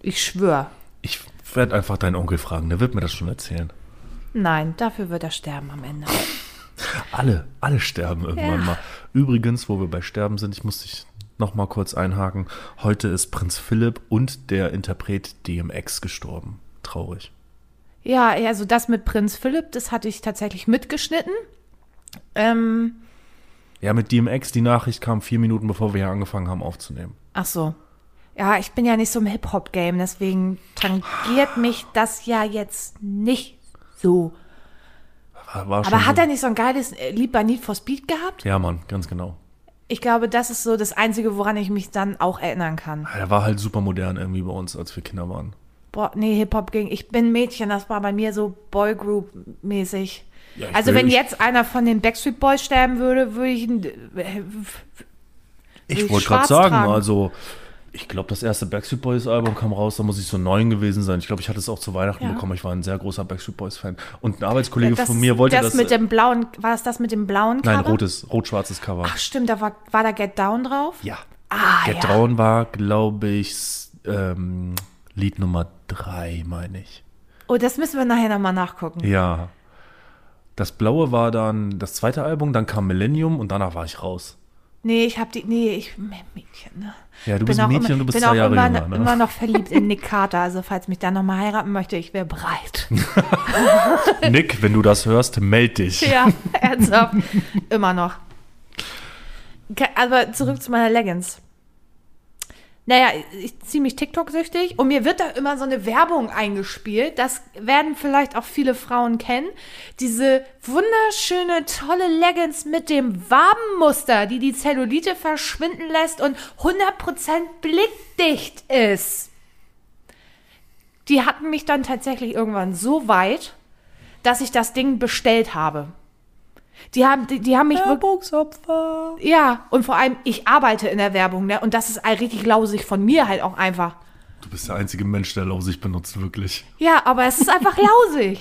Ich schwöre. Ich werde einfach deinen Onkel fragen, der wird mir das schon erzählen. Nein, dafür wird er sterben am Ende. *laughs* Alle, alle sterben irgendwann Ja. mal. Übrigens, wo wir bei Sterben sind, ich muss dich noch mal kurz einhaken. Heute ist Prinz Philipp und der Interpret DMX gestorben. Traurig. Ja, also das mit Prinz Philipp, das hatte ich tatsächlich mitgeschnitten. Ähm, Ja, mit DMX, die Nachricht kam vier Minuten, bevor wir hier angefangen haben aufzunehmen. ach so. Ja, ich bin ja nicht so im Hip-Hop-Game, deswegen tangiert mich das ja jetzt nicht so. War, war Aber hat so- er nicht so ein geiles äh, Lied bei Need for Speed gehabt? Ja, Mann, ganz genau. Ich glaube, das ist so das Einzige, woran ich mich dann auch erinnern kann. Er war halt super modern irgendwie bei uns, als wir Kinder waren. Boah, nee, Hip-Hop ging. Ich bin Mädchen, das war bei mir so Boygroup-mäßig. Ja, also, will- wenn jetzt einer von den Backstreet Boys sterben würde, würde ich. ihn- Ich ich wollte gerade sagen, tragen. also ich glaube, das erste Backstreet Boys Album kam raus, da muss ich so neun gewesen sein. Ich glaube, ich hatte es auch zu Weihnachten Ja. bekommen. Ich war ein sehr großer Backstreet Boys Fan. Und ein Arbeitskollege Das- von mir wollte das das. mit äh, dem blauen, war das das mit dem blauen nein, Cover? rotes, rot-schwarzes Cover. Ach stimmt, da war, war da Get Down drauf? ja. Ah, Get ja. Down war, glaube ich, ähm, Lied Nummer drei, meine ich. Oh, das müssen wir nachher nochmal nachgucken. Ja. Das blaue war dann das zweite Album, dann kam Millennium und danach war ich raus. Nee, ich hab die, nee, ich, Mädchen, ne? Ja, du Bin bist ein Mädchen immer, und du bist zwei Jahre immer, jünger, ne? immer noch verliebt in Nick Carter, also falls mich da nochmal heiraten möchte, ich wäre bereit. *laughs* Nick, wenn du das hörst, meld dich. ja, ernsthaft. immer noch. Aber zurück zu meiner Leggings. Naja, ich ziehe mich TikTok-süchtig und mir wird da immer so eine Werbung eingespielt. Das werden vielleicht auch viele Frauen kennen. Diese wunderschöne, tolle Leggings mit dem Wabenmuster, die die Zellulite verschwinden lässt und 100% blickdicht ist. Die hatten mich dann tatsächlich irgendwann so weit, dass ich das Ding bestellt habe. Die haben, die, die haben mich wirklich. Werbungsopfer. Ja, und vor allem, ich arbeite in der Werbung, ne? Und das ist all richtig lausig von mir halt auch einfach. Du bist der einzige Mensch, der Lausig benutzt, wirklich. Ja, aber es ist einfach lausig.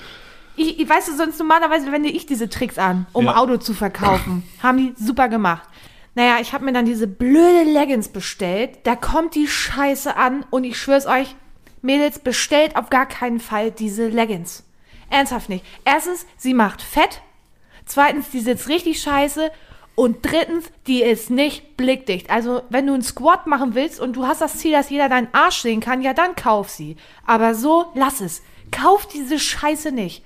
Ich, ich weißt du, sonst normalerweise wende ich diese Tricks an, um Ja. Auto zu verkaufen. Haben die super gemacht. Naja, ich habe mir dann diese blöde Leggings bestellt. Da kommt die Scheiße an und ich schwör's euch, Mädels, bestellt auf gar keinen Fall diese Leggings. Ernsthaft nicht. Erstens, sie macht fett. Zweitens, die sitzt richtig scheiße. Und drittens, die ist nicht blickdicht. Also, wenn du einen Squat machen willst und du hast das Ziel, dass jeder deinen Arsch sehen kann, ja, dann kauf sie. Aber so, lass es. Kauf diese Scheiße nicht.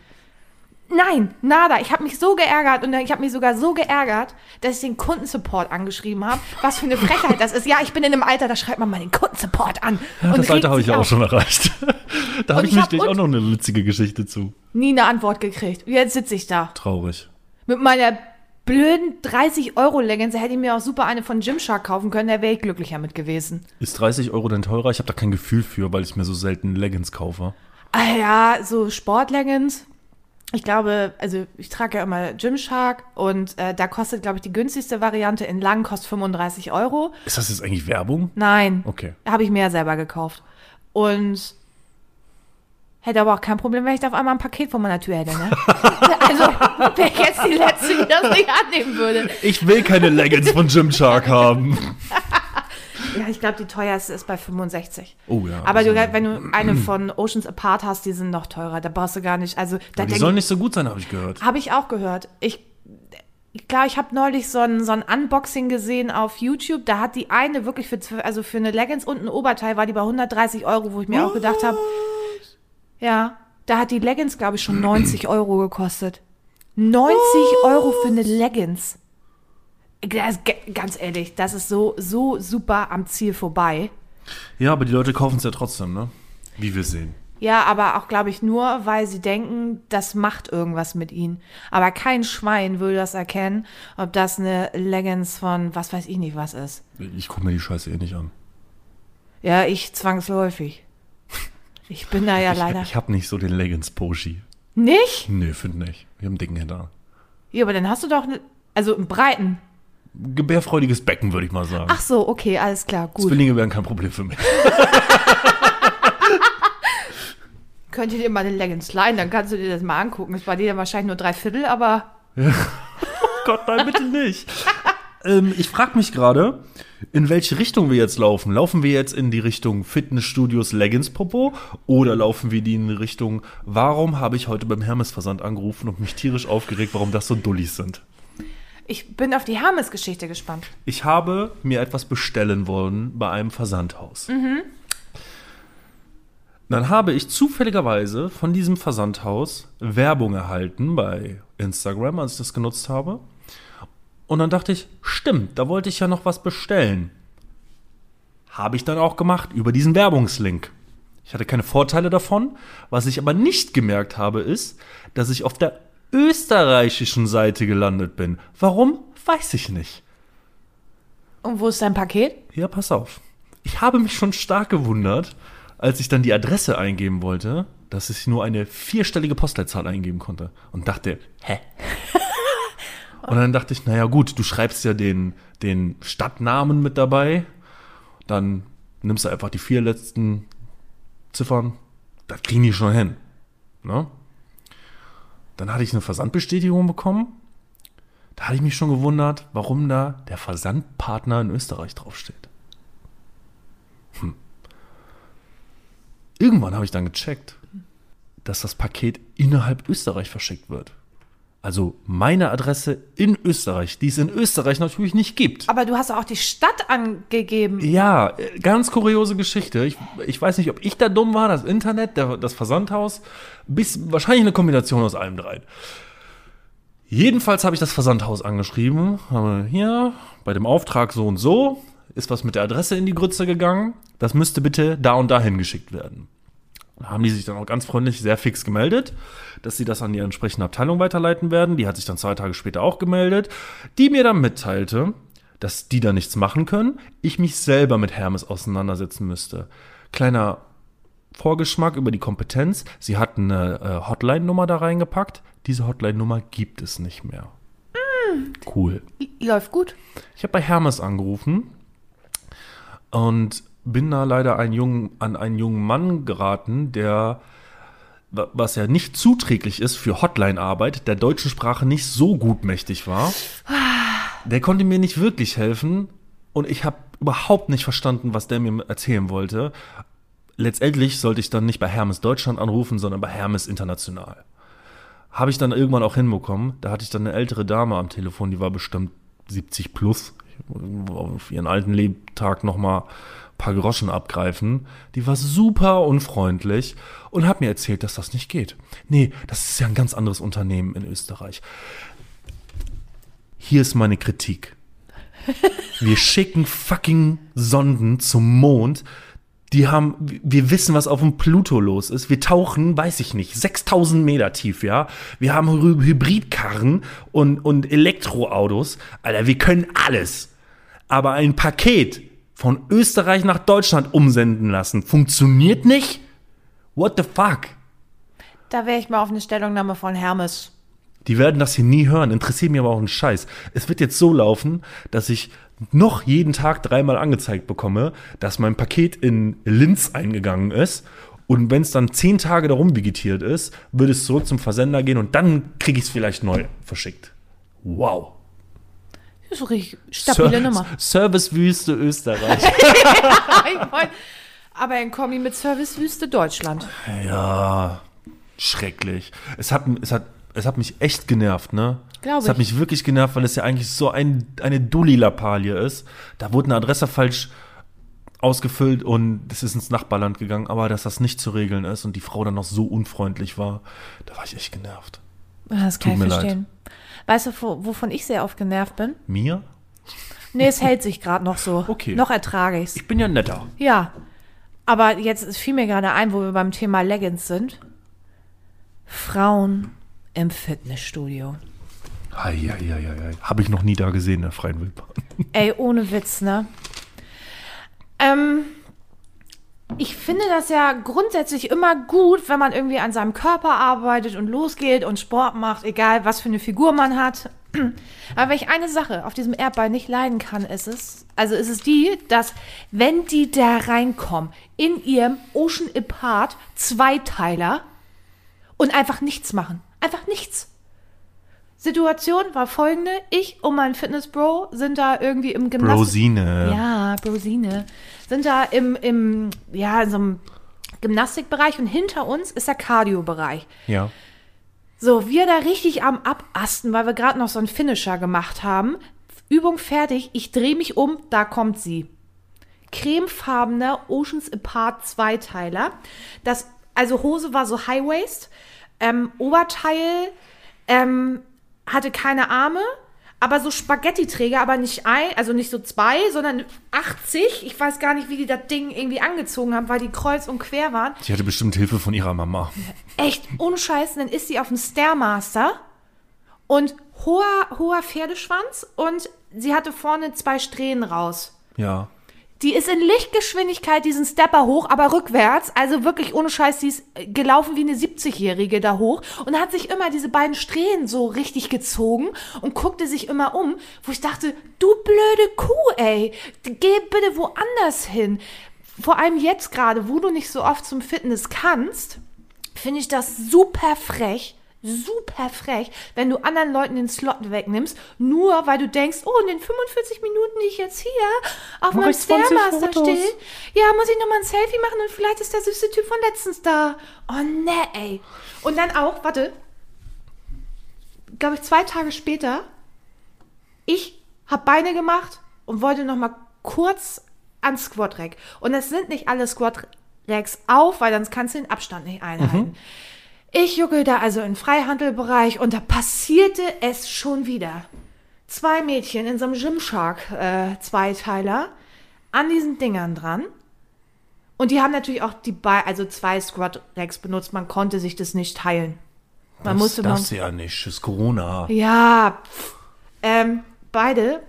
Nein, nada. Ich habe mich so geärgert und ich habe mich sogar so geärgert, dass ich den Kundensupport angeschrieben habe. Was für eine Frechheit das ist. Ja, ich bin in einem Alter, da schreibt man mal den Kundensupport an. Ja, das Alter habe ich sich auch schon erreicht. *laughs* da habe ich ich hab auch noch eine witzige Geschichte zu. Nie eine Antwort gekriegt. Jetzt sitze ich da. Traurig. Mit meiner blöden 30 Euro Leggings hätte ich mir auch super eine von Gymshark kaufen können, da wäre ich glücklicher mit gewesen. Ist 30 Euro denn teurer? Ich habe da kein Gefühl für, weil ich mir so selten Leggings kaufe. Ah ja, so Sportleggings. Ich glaube, also ich trage ja immer Gymshark und äh, da kostet, glaube ich, die günstigste Variante in lang kostet 35 Euro. Ist das jetzt eigentlich Werbung? Nein, Okay. habe ich mehr selber gekauft. Und hätte aber auch kein Problem, wenn ich da auf einmal ein Paket vor meiner Tür hätte, ne? *laughs* also wäre ich jetzt die Letzte, die das nicht annehmen würde. Ich will keine Leggings von Gymshark haben. *laughs* Ja, ich glaube, die teuerste ist bei 65. Oh ja. Aber du, also- wenn du eine von Oceans Apart hast, die sind noch teurer. Da brauchst du gar nicht. Also, da die sollen nicht so gut sein, habe ich gehört. Habe ich auch gehört. Ich glaube, ich habe neulich so ein, so ein Unboxing gesehen auf YouTube. Da hat die eine wirklich für, also für eine Leggings und ein Oberteil war die bei 130 Euro, wo ich mir auch gedacht habe, ja, da hat die Leggings, glaube ich, schon *clears throat* 90 Euro gekostet. 90 Euro für eine Leggings. Das, ganz ehrlich, das ist so, so super am Ziel vorbei. Ja, aber die Leute kaufen es ja trotzdem, ne? Wie wir sehen. Ja, aber auch, glaube ich, nur, weil sie denken, das macht irgendwas mit ihnen. Aber kein Schwein will das erkennen, ob das eine Leggings von was weiß ich nicht was ist. Ich gucke mir die Scheiße eh nicht an. Ja, ich zwangsläufig. Ich bin da ja leider. Ich, ich habe nicht so den Leggings-Poshi. nicht? Nee, finde nicht. Ich habe einen dicken Hintern. Ja, aber dann hast du doch, ne, also einen breiten. Gebärfreudiges Becken, würde ich mal sagen. Ach so, okay, alles klar, gut. Zwillinge wären kein Problem für mich. *laughs* Könnt ihr dir mal eine Leggings leihen, dann kannst du dir das mal angucken. Ist bei dir wahrscheinlich nur drei Viertel, aber *laughs* Gott, nein, bitte nicht. *laughs* ähm, ich frage mich gerade, in welche Richtung wir jetzt laufen. Laufen wir jetzt in die Richtung Fitnessstudios Leggings-Popo oder laufen wir die in die Richtung, warum habe ich heute beim Hermes-Versand angerufen und mich tierisch aufgeregt, warum das so Dullis sind? ich bin auf die Hermes-Geschichte gespannt. Ich habe mir etwas bestellen wollen bei einem Versandhaus. Dann habe ich zufälligerweise von diesem Versandhaus Werbung erhalten bei Instagram, als ich das genutzt habe. Und dann dachte ich, stimmt, da wollte ich ja noch was bestellen. Habe ich dann auch gemacht über diesen Werbungslink. Ich hatte keine Vorteile davon. Was ich aber nicht gemerkt habe, ist, dass ich auf der österreichischen Seite gelandet bin. Warum? Weiß ich nicht. Und wo ist dein Paket? Ja, pass auf. Ich habe mich schon stark gewundert, als ich dann die Adresse eingeben wollte, dass ich nur eine vierstellige Postleitzahl eingeben konnte. Und dachte, hä? *laughs* Und dann dachte ich, naja gut, du schreibst ja den, den Stadtnamen mit dabei. Dann nimmst du einfach die vier letzten Ziffern. Das kriegen die schon hin. Ne? Dann hatte ich eine Versandbestätigung bekommen. Da hatte ich mich schon gewundert, warum da der Versandpartner in Österreich draufsteht. Hm. Irgendwann habe ich dann gecheckt, dass das Paket innerhalb Österreich verschickt wird. Also meine Adresse in Österreich, die es in Österreich natürlich nicht gibt. Aber du hast auch die Stadt angegeben. Ja, ganz kuriose Geschichte. Ich, ich weiß nicht, ob ich da dumm war, das Internet, der, das Versandhaus, bis wahrscheinlich eine Kombination aus allem dreien. Jedenfalls habe ich das Versandhaus angeschrieben. Habe hier bei dem Auftrag so und so ist was mit der Adresse in die Grütze gegangen. Das müsste bitte da und dahin geschickt werden. Haben die sich dann auch ganz freundlich sehr fix gemeldet, dass sie das an die entsprechende Abteilung weiterleiten werden. Die hat sich dann zwei Tage später auch gemeldet, die mir dann mitteilte, dass die da nichts machen können, ich mich selber mit Hermes auseinandersetzen müsste. Kleiner Vorgeschmack über die Kompetenz. Sie hatten eine äh, Hotline-Nummer da reingepackt. Diese Hotline-Nummer gibt es nicht mehr. Cool. Läuft gut. Ich habe bei Hermes angerufen und bin da leider einen jungen, an einen jungen Mann geraten, der, wa- was ja nicht zuträglich ist für Hotline-Arbeit, der deutschen Sprache nicht so gut mächtig war. Der konnte mir nicht wirklich helfen und ich habe überhaupt nicht verstanden, was der mir erzählen wollte. Letztendlich sollte ich dann nicht bei Hermes Deutschland anrufen, sondern bei Hermes International. Habe ich dann irgendwann auch hinbekommen. Da hatte ich dann eine ältere Dame am Telefon, die war bestimmt 70 plus, auf ihren alten Lebtag nochmal paar Groschen abgreifen. Die war super unfreundlich und hat mir erzählt, dass das nicht geht. Nee, das ist ja ein ganz anderes Unternehmen in Österreich. Hier ist meine Kritik. Wir schicken fucking Sonden zum Mond. Die haben, wir wissen, was auf dem Pluto los ist. Wir tauchen, weiß ich nicht, 6000 Meter tief, ja. Wir haben Hy Hybridkarren und, und Elektroautos. Alter, wir können alles. Aber ein Paket von Österreich nach Deutschland umsenden lassen. Funktioniert nicht? What the fuck? Da wäre ich mal auf eine Stellungnahme von Hermes. Die werden das hier nie hören, interessiert mir aber auch einen Scheiß. Es wird jetzt so laufen, dass ich noch jeden Tag dreimal angezeigt bekomme, dass mein Paket in Linz eingegangen ist. Und wenn es dann zehn Tage darum vegetiert ist, würde es zurück zum Versender gehen und dann kriege ich es vielleicht neu verschickt. Wow. Das ist eine richtig stabile Ser Nummer. Servicewüste Österreich. *laughs* Aber ein Kombi mit Servicewüste Deutschland. ja, schrecklich. Es hat, es hat, es hat mich echt genervt, ne? Glaub Es hat ich. mich wirklich genervt, weil es ja eigentlich so ein, eine Dulli-Lappalie ist. Da wurde eine Adresse falsch ausgefüllt und es ist ins Nachbarland gegangen, aber dass das nicht zu regeln ist und die Frau dann noch so unfreundlich war, da war ich echt genervt. Das kann Tut ich mir leid. Weißt du, wo- wovon ich sehr oft genervt bin? Mir? Nee, es hält sich gerade noch so. Okay. Noch ertrage ich's. Ich bin ja netter. Ja. Aber jetzt fiel mir gerade ein, wo wir beim Thema Leggings sind. Frauen im Fitnessstudio. Eieieiei. Habe ich noch nie da gesehen in der freien Wildbahn. Ey, ohne Witz, ne? Ähm, ich finde das ja grundsätzlich immer gut, wenn man irgendwie an seinem Körper arbeitet und losgeht und Sport macht, egal was für eine Figur man hat. *clears throat* Aber wenn ich eine Sache auf diesem Erdball nicht leiden kann, ist es, also ist es die, dass wenn die da reinkommen in ihrem Ocean Apart Zweiteiler und einfach nichts machen, einfach nichts. Situation war folgende: Ich und mein Fitnessbro sind da irgendwie im Gymnastik. Brosine. Ja, Brosine. Sind da im, im, ja, in so einem Gymnastikbereich und hinter uns ist der Cardio-Bereich. Ja. So, wir da richtig am Abasten, weil wir gerade noch so einen Finisher gemacht haben. Übung fertig, ich drehe mich um, da kommt sie. Cremefarbener Oceans Apart Zweiteiler. Das, also Hose war so High Waist, ähm, Oberteil ähm, hatte keine Arme, aber so Spaghetti-Träger, aber nicht ein, also nicht so zwei, sondern 80. Ich weiß gar nicht, wie die das Ding irgendwie angezogen haben, weil die kreuz und quer waren Sie hatte bestimmt Hilfe von ihrer Mama. echt unscheiß, dann ist sie auf dem Stairmaster und hoher, hoher Pferdeschwanz und sie hatte vorne zwei Strähnen raus. Ja. Die ist in Lichtgeschwindigkeit diesen Stepper hoch, aber rückwärts. Also wirklich ohne Scheiß, die ist äh, gelaufen wie eine 70-Jährige da hoch und hat sich immer diese beiden Strähnen so richtig gezogen und guckte sich immer um, wo ich dachte, du blöde Kuh, ey, geh bitte woanders hin. Vor allem jetzt gerade, wo du nicht so oft zum Fitness kannst, finde ich das super frech. Super frech, wenn du anderen Leuten den Slot wegnimmst, nur weil du denkst, oh, in den 45 Minuten, die ich jetzt hier auf meinem ich 20 Stairmaster stehe, ja, muss ich nochmal ein Selfie machen und vielleicht ist der süße Typ von letztens da. Oh, ne, ey. Und dann auch, warte, glaube ich, zwei Tage später, ich habe Beine gemacht und wollte nochmal kurz ans Squat-Rack. Und es sind nicht alle Squat-Racks auf, weil sonst kannst du den Abstand nicht einhalten. Ich juckel da also im Freihandelbereich und da passierte es schon wieder. Zwei Mädchen in so einem Gymshark-Zweiteiler an diesen Dingern dran. Und die haben natürlich auch die Be also zwei Squat-Racks benutzt. Man konnte sich das nicht teilen. Man das musste man darfst du ja nicht. Das ist Corona. ja, ähm, beide.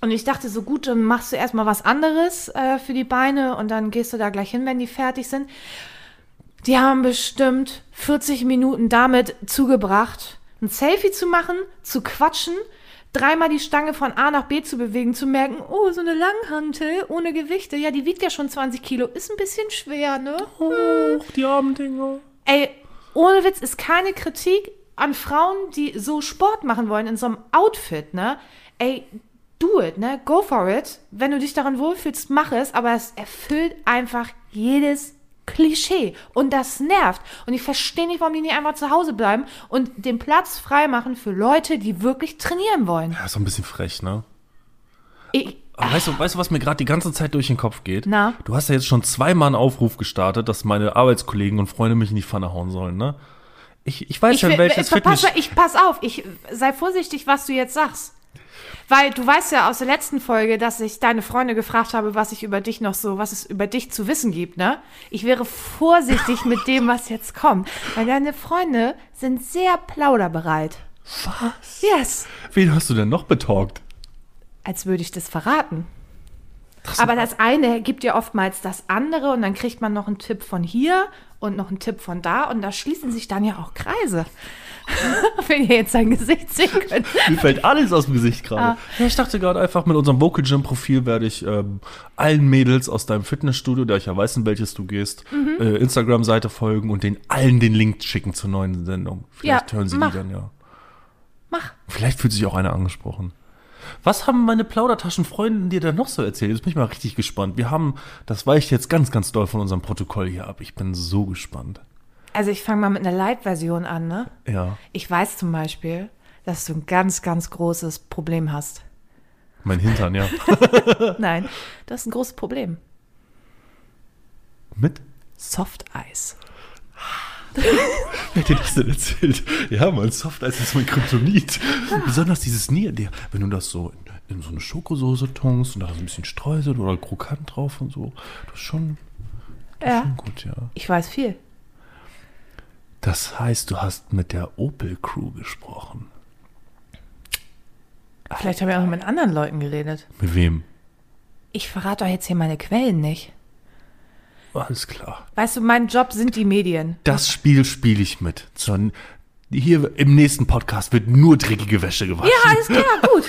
Und ich dachte, so gut, dann machst du erstmal was anderes äh, für die Beine und dann gehst du da gleich hin, wenn die fertig sind. Die haben bestimmt 40 Minuten damit zugebracht, ein Selfie zu machen, zu quatschen, dreimal die Stange von A nach B zu bewegen, zu merken, oh, so eine Langhantel ohne Gewichte, ja, die wiegt ja schon 20 Kilo, ist ein bisschen schwer, ne? Oh, die armen Dinger. Ey, ohne Witz ist keine Kritik an Frauen, die so Sport machen wollen in so einem Outfit, ne? Ey, do it, ne? Go for it. Wenn du dich daran wohlfühlst, mach es, aber es erfüllt einfach jedes Klischee und das nervt. Und ich verstehe nicht, warum die nicht einfach zu Hause bleiben und den Platz freimachen für Leute, die wirklich trainieren wollen. Ja, ist doch ein bisschen frech, ne? Ich, weißt du, weißt du, was mir gerade die ganze Zeit durch den Kopf geht? Na? Du hast ja jetzt schon zweimal einen Aufruf gestartet, dass meine Arbeitskollegen und Freunde mich in die Pfanne hauen sollen, ne? Ich, ich weiß ich, in welches Fitness... ich pass auf, ich sei vorsichtig, was du jetzt sagst. Weil du weißt ja aus der letzten Folge, dass ich deine Freunde gefragt habe, was ich über dich noch so, was es über dich zu wissen gibt, ne? Ich wäre vorsichtig mit dem, was jetzt kommt. Weil deine Freunde sind sehr plauderbereit. Was? Yes. Wen hast du denn noch betalkt? Als würde ich das verraten. Aber das eine gibt ja oftmals das andere und dann kriegt man noch einen Tipp von hier und noch einen Tipp von da und da schließen sich dann ja auch Kreise. *laughs* Wenn ihr jetzt sein Gesicht sehen könnt. Mir fällt alles aus dem Gesicht gerade. Ah. Ja, ich dachte gerade einfach, mit unserem Vocal Gym Profil werde ich ähm, allen Mädels aus deinem Fitnessstudio, da ich ja weiß, in welches du gehst, Mhm. äh, Instagram-Seite folgen und den allen den Link schicken zur neuen Sendung. Vielleicht Ja, hören sie mach. die dann ja. Mach. Vielleicht fühlt sich auch einer angesprochen. Was haben meine Plaudertaschenfreunde dir da noch so erzählt? Jetzt bin ich mal richtig gespannt. Wir haben, das weicht jetzt ganz, ganz doll von unserem Protokoll hier ab. Ich bin so gespannt. Also ich fange mal mit einer Light-Version an, ne? Ja, Ich weiß zum Beispiel, dass du ein ganz, ganz großes Problem hast. mein Hintern, ja. *laughs* Nein, du hast ein großes Problem. Mit? Soft-Eis. Wer hat dir das denn erzählt? Ja, mein Softeis ist mein Kryptonit. Besonders dieses Nier, wenn du das so in, in so eine Schokosoße tunkst und da so ein bisschen Streusel oder krokant drauf und so, das ist schon, Ja, schon gut, ja. ich weiß viel. Das heißt, du hast mit der Opel Crew gesprochen. Vielleicht habe ich auch noch mit anderen Leuten geredet. Mit wem? Ich verrate doch jetzt hier meine Quellen nicht. Alles klar. Weißt du, mein Job sind die Medien. Das Spiel spiele ich mit. Zur, hier im nächsten Podcast wird nur dreckige Wäsche gewaschen. Ja, alles klar, gut.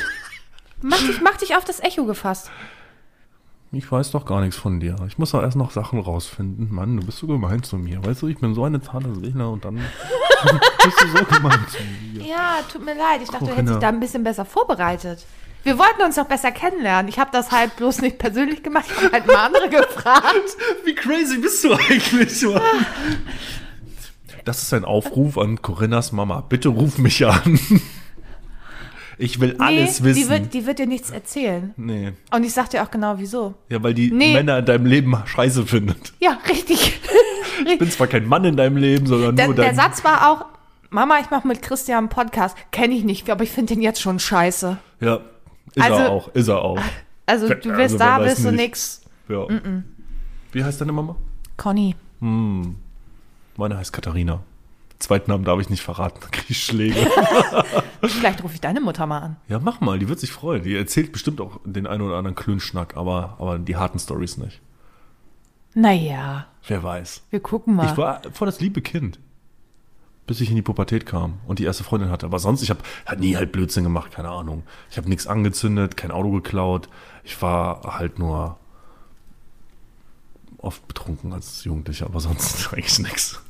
Mach dich, mach dich auf das Echo gefasst. Ich weiß doch gar nichts von dir. Ich muss doch erst noch Sachen rausfinden. Mann, du bist so gemein zu mir. Weißt du, ich bin so eine Seele und dann *laughs* bist du so gemein zu mir. Ja, tut mir leid. Ich dachte, du hättest dich da ein bisschen besser vorbereitet. Wir wollten uns doch besser kennenlernen. Ich habe das halt bloß nicht persönlich gemacht. Ich habe halt mal andere gefragt. *laughs* Wie crazy bist du eigentlich, Mann? *laughs* Das ist ein Aufruf an Corinnas Mama. Bitte ruf mich an. Ich will alles nee, wissen. Die wird, die wird dir nichts erzählen. nee. Und ich sag dir auch genau wieso. Ja, weil die Nee. Männer in deinem Leben scheiße findet. Ja, richtig. *laughs* Ich bin zwar kein Mann in deinem Leben, sondern Der, nur der dein... Satz war auch, Mama, ich mache mit Christian einen Podcast. Kenne ich nicht, aber ich finde den jetzt schon scheiße. Ja, ist Also- er auch, ist er auch. Also du wirst also, da, bist du nix. Ja. Wie heißt deine Mama? Conny. Meine heißt Katharina. Zweiten Namen darf ich nicht verraten, *laughs* dann krieg ich Schläge. *laughs* Vielleicht rufe ich deine Mutter mal an. ja, mach mal, die wird sich freuen. Die erzählt bestimmt auch den einen oder anderen Klönschnack, aber, aber die harten Stories nicht. Naja, Wer weiß. wir gucken mal. Ich war voll das liebe Kind. Bis ich in die Pubertät kam und die erste Freundin hatte. Aber sonst, ich habe hab nie halt Blödsinn gemacht, keine Ahnung. Ich habe nichts angezündet, kein Auto geklaut. Ich war halt nur oft betrunken als Jugendlicher, aber sonst *laughs* eigentlich nichts.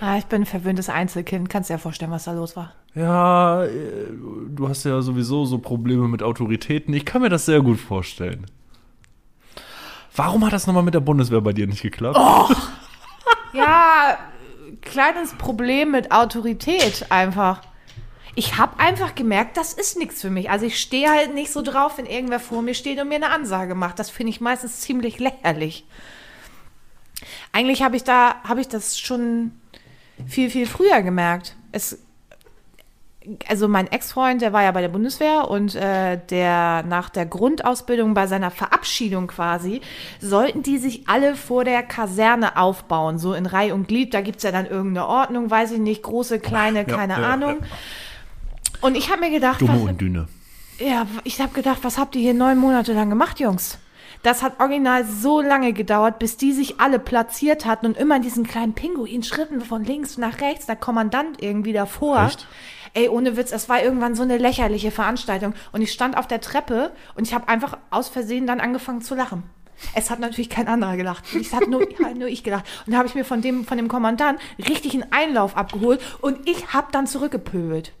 Ah, ich bin ein verwöhntes Einzelkind. Kannst dir ja vorstellen, was da los war. Ja, äh, du hast ja sowieso so Probleme mit Autoritäten. Ich kann mir das sehr gut vorstellen. Warum hat das nochmal mit der Bundeswehr bei dir nicht geklappt? *laughs* Ja, kleines Problem mit Autorität einfach. Ich habe einfach gemerkt, das ist nichts für mich. Also ich stehe halt nicht so drauf, wenn irgendwer vor mir steht und mir eine Ansage macht. Das finde ich meistens ziemlich lächerlich. Eigentlich habe ich da, habe ich das schon viel, viel früher gemerkt. Es, also mein Ex-Freund, der war ja bei der Bundeswehr und äh, der nach der Grundausbildung bei seiner Verabschiedung quasi, sollten die sich alle vor der Kaserne aufbauen, so in Reihe und Glied. Da gibt es ja dann irgendeine Ordnung, weiß ich nicht, große, kleine, keine ja, Ahnung. Und ich habe mir gedacht, Dumme was, und dünne. ja, ich habe gedacht, was habt ihr hier neun Monate lang gemacht, Jungs? Das hat original so lange gedauert, bis die sich alle platziert hatten und immer in diesen kleinen Pinguin-Schritten von links nach rechts, der Kommandant irgendwie davor. Echt? Ey, ohne Witz, es war irgendwann so eine lächerliche Veranstaltung. Und ich stand auf der Treppe und ich habe einfach aus Versehen dann angefangen zu lachen. Es hat natürlich kein anderer gelacht. Es hat nur, *laughs* halt nur ich gelacht. Und da habe ich mir von dem, von dem Kommandant richtig einen Einlauf abgeholt und ich habe dann zurückgepöbelt.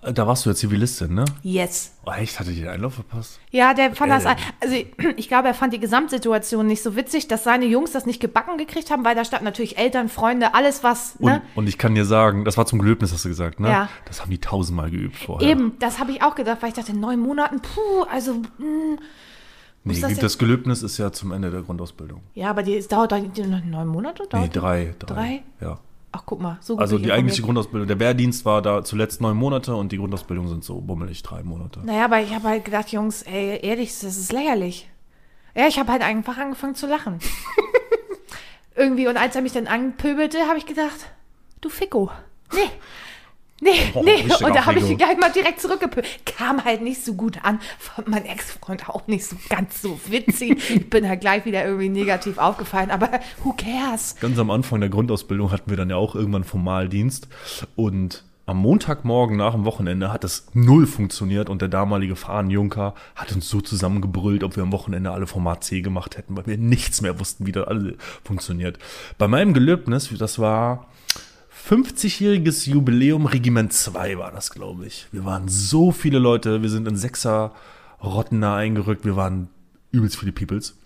Da warst du ja Zivilistin, ne? Yes. Oh, echt? Hatte ich den Einlauf verpasst? Ja, der fand das, Äh. also ich glaube, er fand die Gesamtsituation nicht so witzig, dass seine Jungs das nicht gebacken gekriegt haben, weil da standen natürlich Eltern, Freunde, alles was, Und, ne? und ich kann dir sagen, das war zum Gelöbnis, hast du gesagt, ne? Ja. Das haben die tausendmal geübt vorher. Eben, das habe ich auch gedacht, weil ich dachte, neun Monaten, puh, also, mh. Nee, Muss das das, Gelöbnis ist ja zum Ende der Grundausbildung. ja, aber die, es dauert noch neun Monate? Nee, Dauert drei, drei. Drei? Ja. Ach, guck mal, so gut Also die eigentliche. Grundausbildung, der Wehrdienst war da zuletzt neun Monate und die Grundausbildung sind so bummelig drei Monate. Naja, aber ich habe halt gedacht, Jungs, ey, ehrlich, das ist lächerlich. Ja, ich habe halt einfach angefangen zu lachen. *laughs* Irgendwie, und als er mich dann anpöbelte, habe ich gedacht, du Ficko. Nee. Nee, Oh, nee. Und da habe ich gleich mal direkt zurückgepöbelt. Kam halt nicht so gut an. Fand mein Ex-Freund auch nicht so ganz so witzig. *laughs* Ich bin halt gleich wieder irgendwie negativ aufgefallen. Aber who cares? Ganz am Anfang der Grundausbildung hatten wir dann ja auch irgendwann Formaldienst und am Montagmorgen nach dem Wochenende hat es null funktioniert und der damalige Fahnenjunker hat uns so zusammengebrüllt, ob wir am Wochenende alle Format C gemacht hätten, weil wir nichts mehr wussten, wie das alles funktioniert. Bei meinem Gelöbnis, das war 50-jähriges Jubiläum, Regiment 2 war das, glaube ich. Wir waren so viele Leute, wir sind in Sechser Rottener eingerückt, wir waren übelst viele Peoples.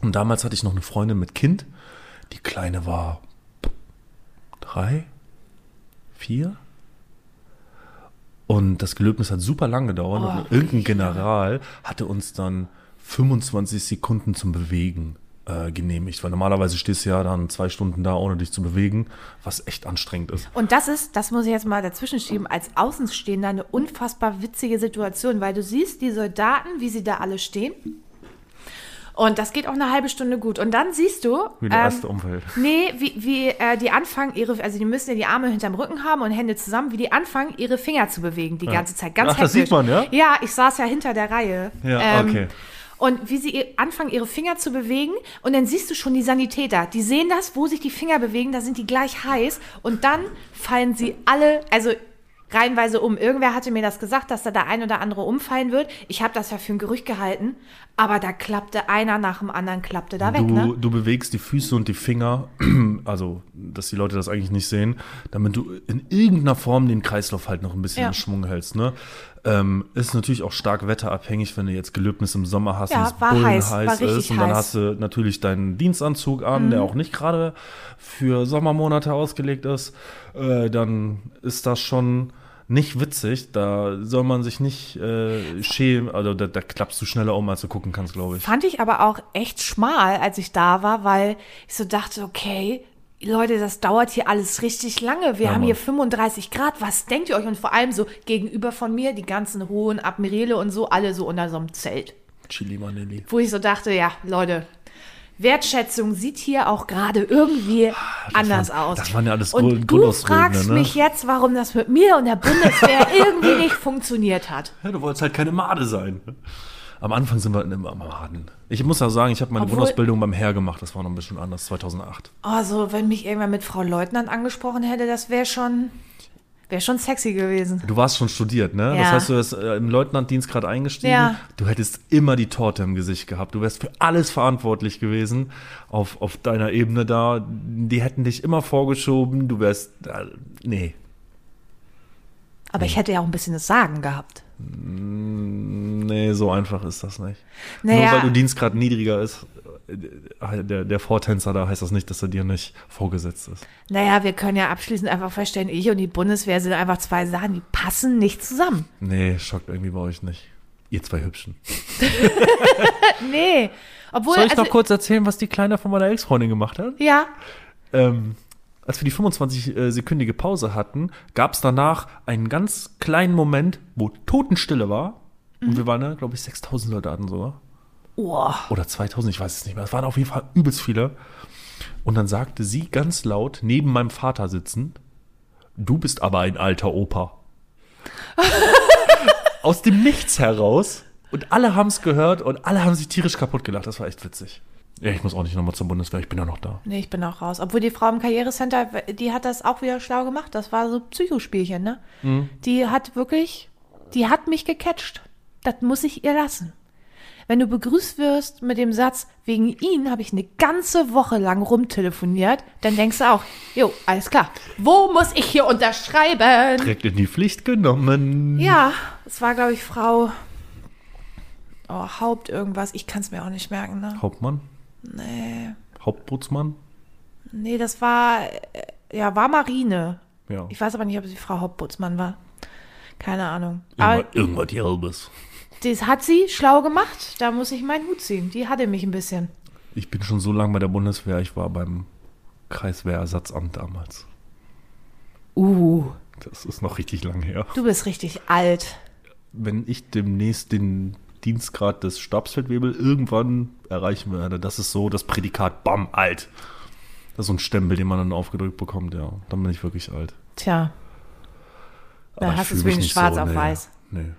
Und damals hatte ich noch eine Freundin mit Kind. Die Kleine war drei, vier. Und das Gelöbnis hat super lang gedauert. Oh, und irgendein General hatte uns dann 25 Sekunden zum Bewegen äh, genehmigt. Weil normalerweise stehst du ja dann zwei Stunden da, ohne dich zu bewegen, was echt anstrengend ist. Und das ist, das muss ich jetzt mal dazwischen schieben, als Außenstehender eine unfassbar witzige Situation, weil du siehst die Soldaten, wie sie da alle stehen. Und das geht auch eine halbe Stunde gut. Und dann siehst du. Wie der ähm, erste umfällt. *laughs* Nee, wie, wie äh, die anfangen, ihre, also die müssen ja die Arme hinterm Rücken haben und Hände zusammen, wie die anfangen, ihre Finger zu bewegen die ganze Zeit. Ganz Ach, das hektisch. sieht man, ja? Ja, ich saß ja hinter der Reihe. Ähm, Ja, okay. Und wie sie anfangen, ihre Finger zu bewegen und dann siehst du schon die Sanitäter. Die sehen das, wo sich die Finger bewegen, da sind die gleich heiß und dann fallen sie alle, also reihenweise um. Irgendwer hatte mir das gesagt, dass da der ein oder andere umfallen wird. Ich habe das ja für ein Gerücht gehalten, aber da klappte einer nach dem anderen, klappte da weg, Du, ne? du bewegst die Füße und die Finger, *clears throat* also dass die Leute das eigentlich nicht sehen, damit du in irgendeiner Form den Kreislauf halt noch ein bisschen Ja. in Schwung hältst. Ne? Ähm, ist natürlich auch stark wetterabhängig, wenn du jetzt Gelöbnis im Sommer hast Ja, und es heiß, bullenheiß richtig ist. Und dann heiß. Mhm. hast du natürlich deinen Dienstanzug an, der auch nicht gerade für Sommermonate ausgelegt ist. Äh, dann ist das schon nicht witzig. Da soll man sich nicht äh, schämen. Also da, da klappst du schneller um, als du gucken kannst, glaube ich. Fand ich aber auch echt schmal, als ich da war, weil ich so dachte, okay, Leute, das dauert hier alles richtig lange. Wir Ja, haben Mann. hier 35 Grad. Was denkt ihr euch? Und vor allem so gegenüber von mir, die ganzen hohen Admirale und so, alle so unter so einem Zelt. Chili Manelli. Wo ich so dachte, ja, Leute, Wertschätzung sieht hier auch gerade irgendwie anders waren- aus. das waren ja alles und du fragst ne? mich jetzt, warum das mit mir und der Bundeswehr *laughs* irgendwie nicht funktioniert hat. Ja, du wolltest halt keine Made sein. Am Anfang sind wir immer Maden. Ich muss auch sagen, ich habe meine Obwohl- Grundausbildung beim Heer gemacht. Das war noch ein bisschen anders, 2008. Also, wenn mich irgendwann mit Frau Leutnant angesprochen hätte, das wäre schon, wäre schon sexy gewesen. Du warst schon studiert, ne? Ja. Das heißt, du wärst äh, im Leutnantdienst gerade eingestiegen. Ja. Du hättest immer die Torte im Gesicht gehabt. Du wärst für alles verantwortlich gewesen auf, auf deiner Ebene da. Die hätten dich immer vorgeschoben. Du wärst. Äh, nee. Aber ich hätte ja auch ein bisschen das Sagen gehabt. Nee, so einfach ist das nicht. Naja. Nur weil du Dienstgrad niedriger ist, äh, der, der Vortänzer da, heißt das nicht, dass er dir nicht vorgesetzt ist. Naja, wir können ja abschließend einfach feststellen, ich und die Bundeswehr sind einfach zwei Sachen, die passen nicht zusammen. Nee, schockt irgendwie bei euch nicht. Ihr zwei Hübschen. *laughs* Nee. Obwohl, Soll ich also, noch kurz erzählen, was die Kleine von meiner Ex-Freundin gemacht hat? Ja, Ähm, als wir die 25-sekündige Pause hatten, gab es danach einen ganz kleinen Moment, wo Totenstille war. Und wir waren, glaube ich, 6000 Soldaten sogar. oh, Oder 2000, ich weiß es nicht mehr. Es waren auf jeden Fall übelst viele. Und dann sagte sie ganz laut, neben meinem Vater sitzend, du bist aber ein alter Opa. *laughs* Aus dem Nichts heraus. Und alle haben es gehört und alle haben sich tierisch kaputt gelacht. Das war echt witzig. Ja, ich muss auch nicht nochmal zur Bundeswehr, ich bin ja noch da. nee, ich bin auch raus. Obwohl die Frau im Karrierecenter, die hat das auch wieder schlau gemacht. Das war so Psychospielchen, ne? Die hat wirklich, die hat mich gecatcht. Das muss ich ihr lassen. wenn du begrüßt wirst mit dem Satz, wegen ihn habe ich eine ganze Woche lang rumtelefoniert, dann denkst du auch, jo, alles klar. Wo muss ich hier unterschreiben? Direkt in die Pflicht genommen. Ja, es war, glaube ich, Frau oh, Haupt irgendwas. Ich kann es mir auch nicht merken, ne? Hauptmann? Nee. Hauptbootsmann? Nee, das war, äh, ja, war Marine. Ja. Ich weiß aber nicht, ob sie Frau Hauptbootsmann war. Keine Ahnung. Aber Irgendwas, irgendwas Gelbes. das hat sie schlau gemacht. Da muss ich meinen Hut ziehen. Die hatte mich ein bisschen. Ich bin schon so lange bei der Bundeswehr, ich war beim Kreiswehrersatzamt damals. Uh, Das ist noch richtig lang her. du bist richtig alt. Wenn ich demnächst den Dienstgrad des Stabsfeldwebel irgendwann erreichen werde, das ist so das Prädikat BAM alt. Das ist so ein Stempel, den man dann aufgedrückt bekommt, ja. Dann bin ich wirklich alt. Tja. Aber Dann ich hast du es nicht schwarz so, auf nee. weiß. Nee.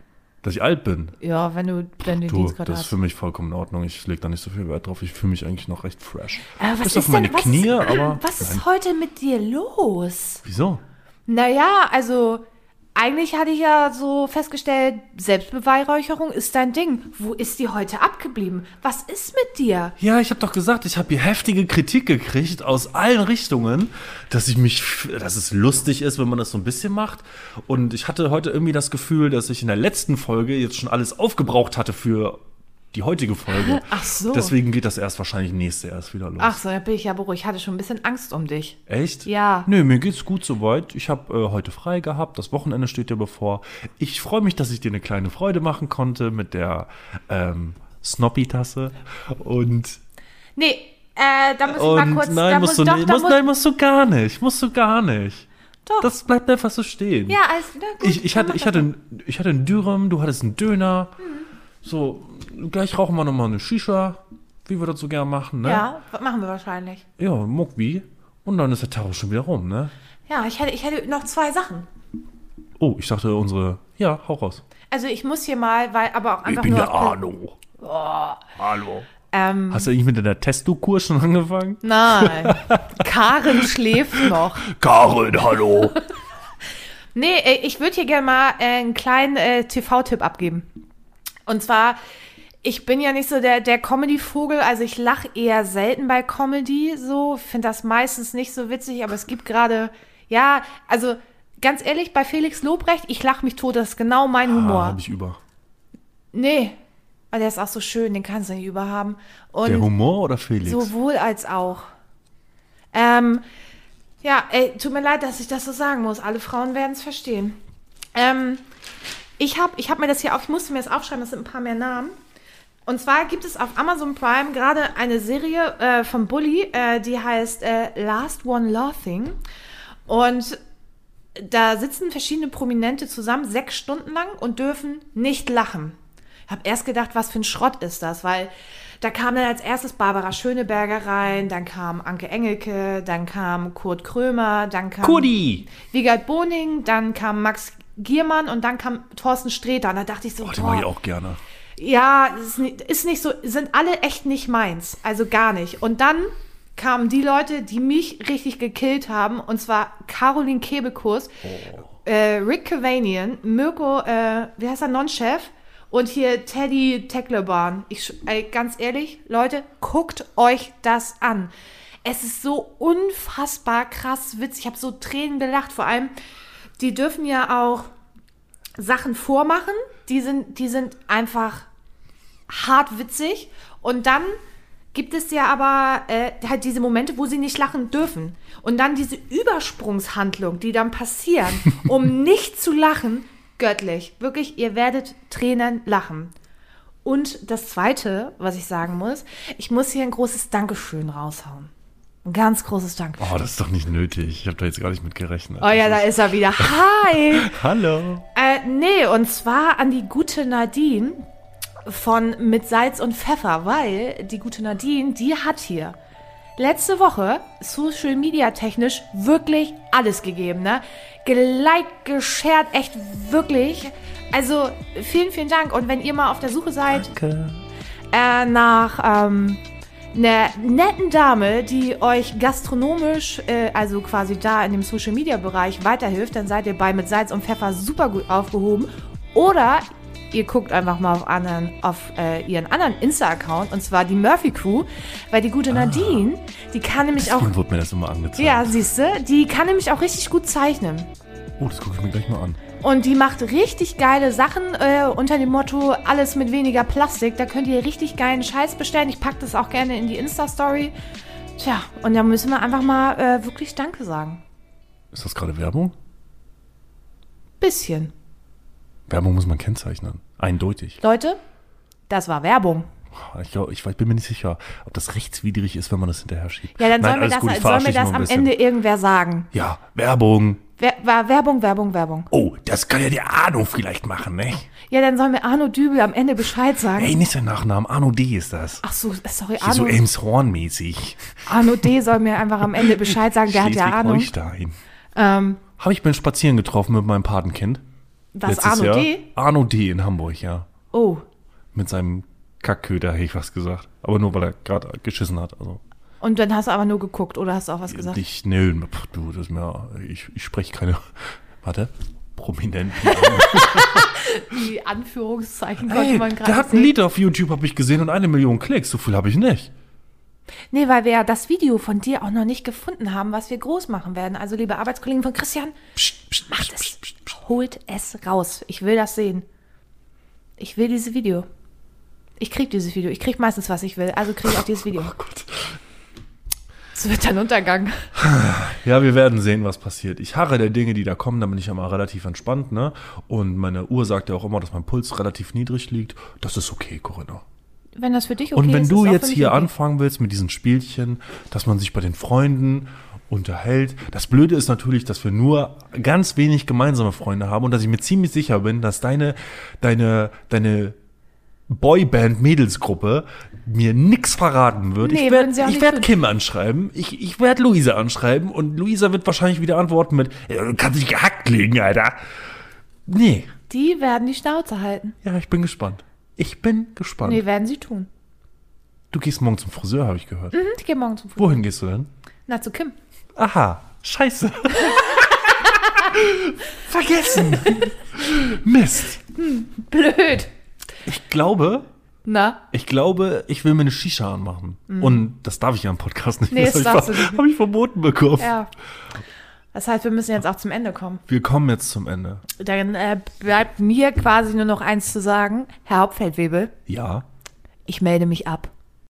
Dass ich alt bin. Ja, wenn du den Du, Dienstgrad das ist hast. für mich vollkommen in Ordnung. Ich lege da nicht so viel Wert drauf. Ich fühle mich eigentlich noch recht fresh. Aber was Bis auf ist meine denn, was Knie, aber. *clears throat* Was ist Nein. heute mit dir los? Wieso? Naja, also eigentlich hatte ich ja so festgestellt, Selbstbeweihräucherung ist dein Ding. Wo ist die heute abgeblieben? Was ist mit dir? Ja, ich habe doch gesagt, ich habe hier heftige Kritik gekriegt aus allen Richtungen, dass ich mich, dass es lustig ist, wenn man das so ein bisschen macht. Und ich hatte heute irgendwie das Gefühl, dass ich in der letzten Folge jetzt schon alles aufgebraucht hatte für die heutige Folge. *laughs* Ach so. Deswegen geht das erst wahrscheinlich nächste erst wieder los. Ach so, da bin ich ja beruhigt. Ich hatte schon ein bisschen Angst um dich. Echt? Ja. Nö, mir geht's gut soweit. Ich habe äh, heute frei gehabt. Das Wochenende steht ja bevor. Ich freue mich, dass ich dir eine kleine Freude machen konnte mit der ähm, Snoppy-Tasse. Und Nee, äh, da muss ich mal kurz. nein, da musst muss, du doch, nicht. muss, nein, musst du gar nicht. Musst du gar nicht. Doch. Das bleibt einfach so stehen. Ja, alles, na gut. ich, ich, hatte, ich, hatte, ein- ich hatte einen Dürüm, du hattest einen Döner. So, gleich rauchen wir nochmal eine Shisha, wie wir das so gern machen, ne? Ja, machen wir wahrscheinlich. Ja, Muckwi. Und dann ist der Tag auch schon wieder rum, ne? Ja, ich hätte, ich hätte noch zwei Sachen. Oh, ich dachte unsere. Ja, hau raus. Also ich muss hier mal, weil aber auch Ich einfach bin nur. der Arno. Hallo. Ähm, Hast du eigentlich mit der Testo-Kur schon angefangen? nein. Karin schläft noch. *laughs* Karin, hallo. *laughs* Nee, äh, ich würde hier gerne mal äh, einen kleinen äh, TV-Tipp abgeben. Und zwar, ich bin ja nicht so der, der Comedy-Vogel, also ich lache eher selten bei Comedy so, finde das meistens nicht so witzig, aber es gibt gerade, ja, also ganz ehrlich, bei Felix Lobrecht, ich lache mich tot, das ist genau mein Ah, Humor. hab ich über. nee, weil der ist auch so schön, den kannst du nicht überhaben. Und Der Humor oder Felix? Sowohl als auch. Ähm, ja, ey, tut mir leid, dass ich das so sagen muss. Alle Frauen werden es verstehen. Ähm, ich habe ich hab mir das hier auf, ich musste mir das aufschreiben, das sind ein paar mehr Namen. Und zwar gibt es auf Amazon Prime gerade eine Serie äh, von Bully, äh, die heißt äh, Last One Laughing. Und da sitzen verschiedene Prominente zusammen, sechs Stunden lang und dürfen nicht lachen. Ich habe erst gedacht, was für ein Schrott ist das, weil da kam dann als erstes Barbara Schöneberger rein, dann kam Anke Engelke, dann kam Kurt Krömer, dann kam Kudi! Wiegald Boning, dann kam Max Giermann und dann kam Thorsten Sträter. Und da dachte ich so, Oh, den mag boah, ich auch gerne. Ja, ist nicht, ist nicht so, sind alle echt nicht meins. Also gar nicht. Und dann kamen die Leute, die mich richtig gekillt haben, und zwar Caroline Kebekus, äh, Rick Cavanian, Mirko, äh, wie heißt er, Non-Chef, und hier Teddy Teckleborn. Ich, ey, ganz ehrlich, Leute, guckt euch das an. Es ist so unfassbar krass witzig. Ich habe so Tränen gelacht. Vor allem, die dürfen ja auch Sachen vormachen, die sind, die sind einfach hart witzig. Und dann gibt es ja aber äh, halt diese Momente, wo sie nicht lachen dürfen. Und dann diese Übersprungshandlung, die dann passieren, *laughs* um nicht zu lachen, göttlich. Wirklich, ihr werdet Tränen lachen. Und das Zweite, was ich sagen muss, ich muss hier ein großes Dankeschön raushauen. Ein ganz großes Dankeschön. Oh, das ist doch nicht nötig. Ich habe da jetzt gar nicht mit gerechnet. Oh ja, da ist er wieder. *laughs* Hi! Hallo. Äh, nee, und zwar an die gute Nadine von Mit Salz und Pfeffer, weil die gute Nadine, die hat hier letzte Woche Social Media technisch wirklich alles gegeben, ne? Geliked, geshared, echt wirklich. Also vielen, vielen Dank. Und wenn ihr mal auf der Suche seid äh, nach ähm, einer netten Dame, die euch gastronomisch, äh, also quasi da in dem Social Media Bereich weiterhilft, dann seid ihr bei mit Salz und Pfeffer super gut aufgehoben. Oder ihr guckt einfach mal auf, anderen, auf äh, ihren anderen Insta-Account, und zwar die Murphy Crew, weil die gute Nadine, die kann nämlich auch, wird mir das immer angezeigt. ja, siehst du, die kann nämlich auch richtig gut zeichnen. Oh, das gucke ich mir gleich mal an. Und die macht richtig geile Sachen äh, unter dem Motto alles mit weniger Plastik. Da könnt ihr richtig geilen Scheiß bestellen. Ich packe das auch gerne in die Insta-Story. Tja, und da müssen wir einfach mal äh, wirklich Danke sagen. Ist das gerade Werbung? Bisschen. Werbung muss man kennzeichnen. Eindeutig. Leute, das war Werbung. Ich, glaub, ich weiß- bin mir nicht sicher, ob das rechtswidrig ist, wenn man das hinterher schiebt. Ja, dann Nein, soll mir das, gut, ich soll mir das am. Ende irgendwer sagen. Ja, Werbung. Wer, war Werbung, Werbung, Werbung. Oh, das kann ja der Arno vielleicht machen, ne? Ja, dann soll mir Arno Dübel am Ende Bescheid sagen. Ey, nicht sein Nachnamen. Arno D. ist das. Ach so, sorry, Hier so Arno, Elmshorn-mäßig. Arno D. soll mir einfach am Ende Bescheid sagen. Der hat ja Ahnung. Schleswig-Holstein. Ähm, Habe ich beim Spazieren getroffen mit meinem Patenkind. was, Arno Jahr. D.? Arno D. in Hamburg, ja. Oh, Mit seinem Kackköder, hätte ich was gesagt. Aber nur, weil er gerade geschissen hat. Also, und dann hast du aber nur geguckt oder hast du auch was gesagt? nö, pff, du, das ist mir, ich, ich spreche keine, warte, Prominenten. *laughs* Die Anführungszeichen konnte Ey, man der gerade hat ein sehen. Lied auf YouTube, habe ich gesehen, und eine Million Klicks. So viel habe ich nicht. Nee, weil wir ja das Video von dir auch noch nicht gefunden haben, was wir groß machen werden. Also, liebe Arbeitskollegen von Christian, Psst, psst, macht psst, es. psst, psst, psst. Holt es raus. Ich will das sehen. Ich will dieses Video. Ich krieg dieses Video. Ich krieg meistens, was ich will. Also kriege ich auch dieses *laughs* Video. Oh Gott. Es wird ein Untergang. *sighs* Ja, wir werden sehen, was passiert. Ich harre der Dinge, die da kommen, da bin ich immer relativ entspannt, ne? Und meine Uhr sagt ja auch immer, dass mein Puls relativ niedrig liegt. Das ist okay, Corinna. Wenn das für dich okay Und wenn ist, du ist jetzt hier okay. anfangen willst mit diesen Spielchen, dass man sich bei den Freunden unterhält. Das Blöde ist natürlich, dass wir nur ganz wenig gemeinsame Freunde haben und dass ich mir ziemlich sicher bin, dass deine, deine, deine Boyband-Mädelsgruppe mir nix verraten wird. Nee, ich würden sie auch werde nicht werd. Kim anschreiben, ich, ich werde Luisa anschreiben und Luisa wird wahrscheinlich wieder antworten mit, "Ja, du kannst dich gehackt legen, Alter. Nee, Die werden die Schnauze halten. ja, ich bin gespannt. Ich bin gespannt. Nee, werden sie tun. Du gehst morgen zum Friseur, habe ich gehört. Hm, ich gehe morgen zum Fußball. Wohin gehst du denn? Na, zu Kim. Aha, scheiße. *laughs* Vergessen. Mist. Blöd. Ich glaube, Na? ich glaube, ich will mir eine Shisha anmachen. Und das darf ich ja im Podcast nicht. Mhm. Nee, das habe ich, ver- hab ich verboten bekommen. Ja. Das heißt, wir müssen jetzt auch zum Ende kommen. Wir kommen jetzt zum Ende. Dann äh, bleibt mir quasi nur noch eins zu sagen. Herr Hauptfeldwebel, Ja. ich melde mich ab.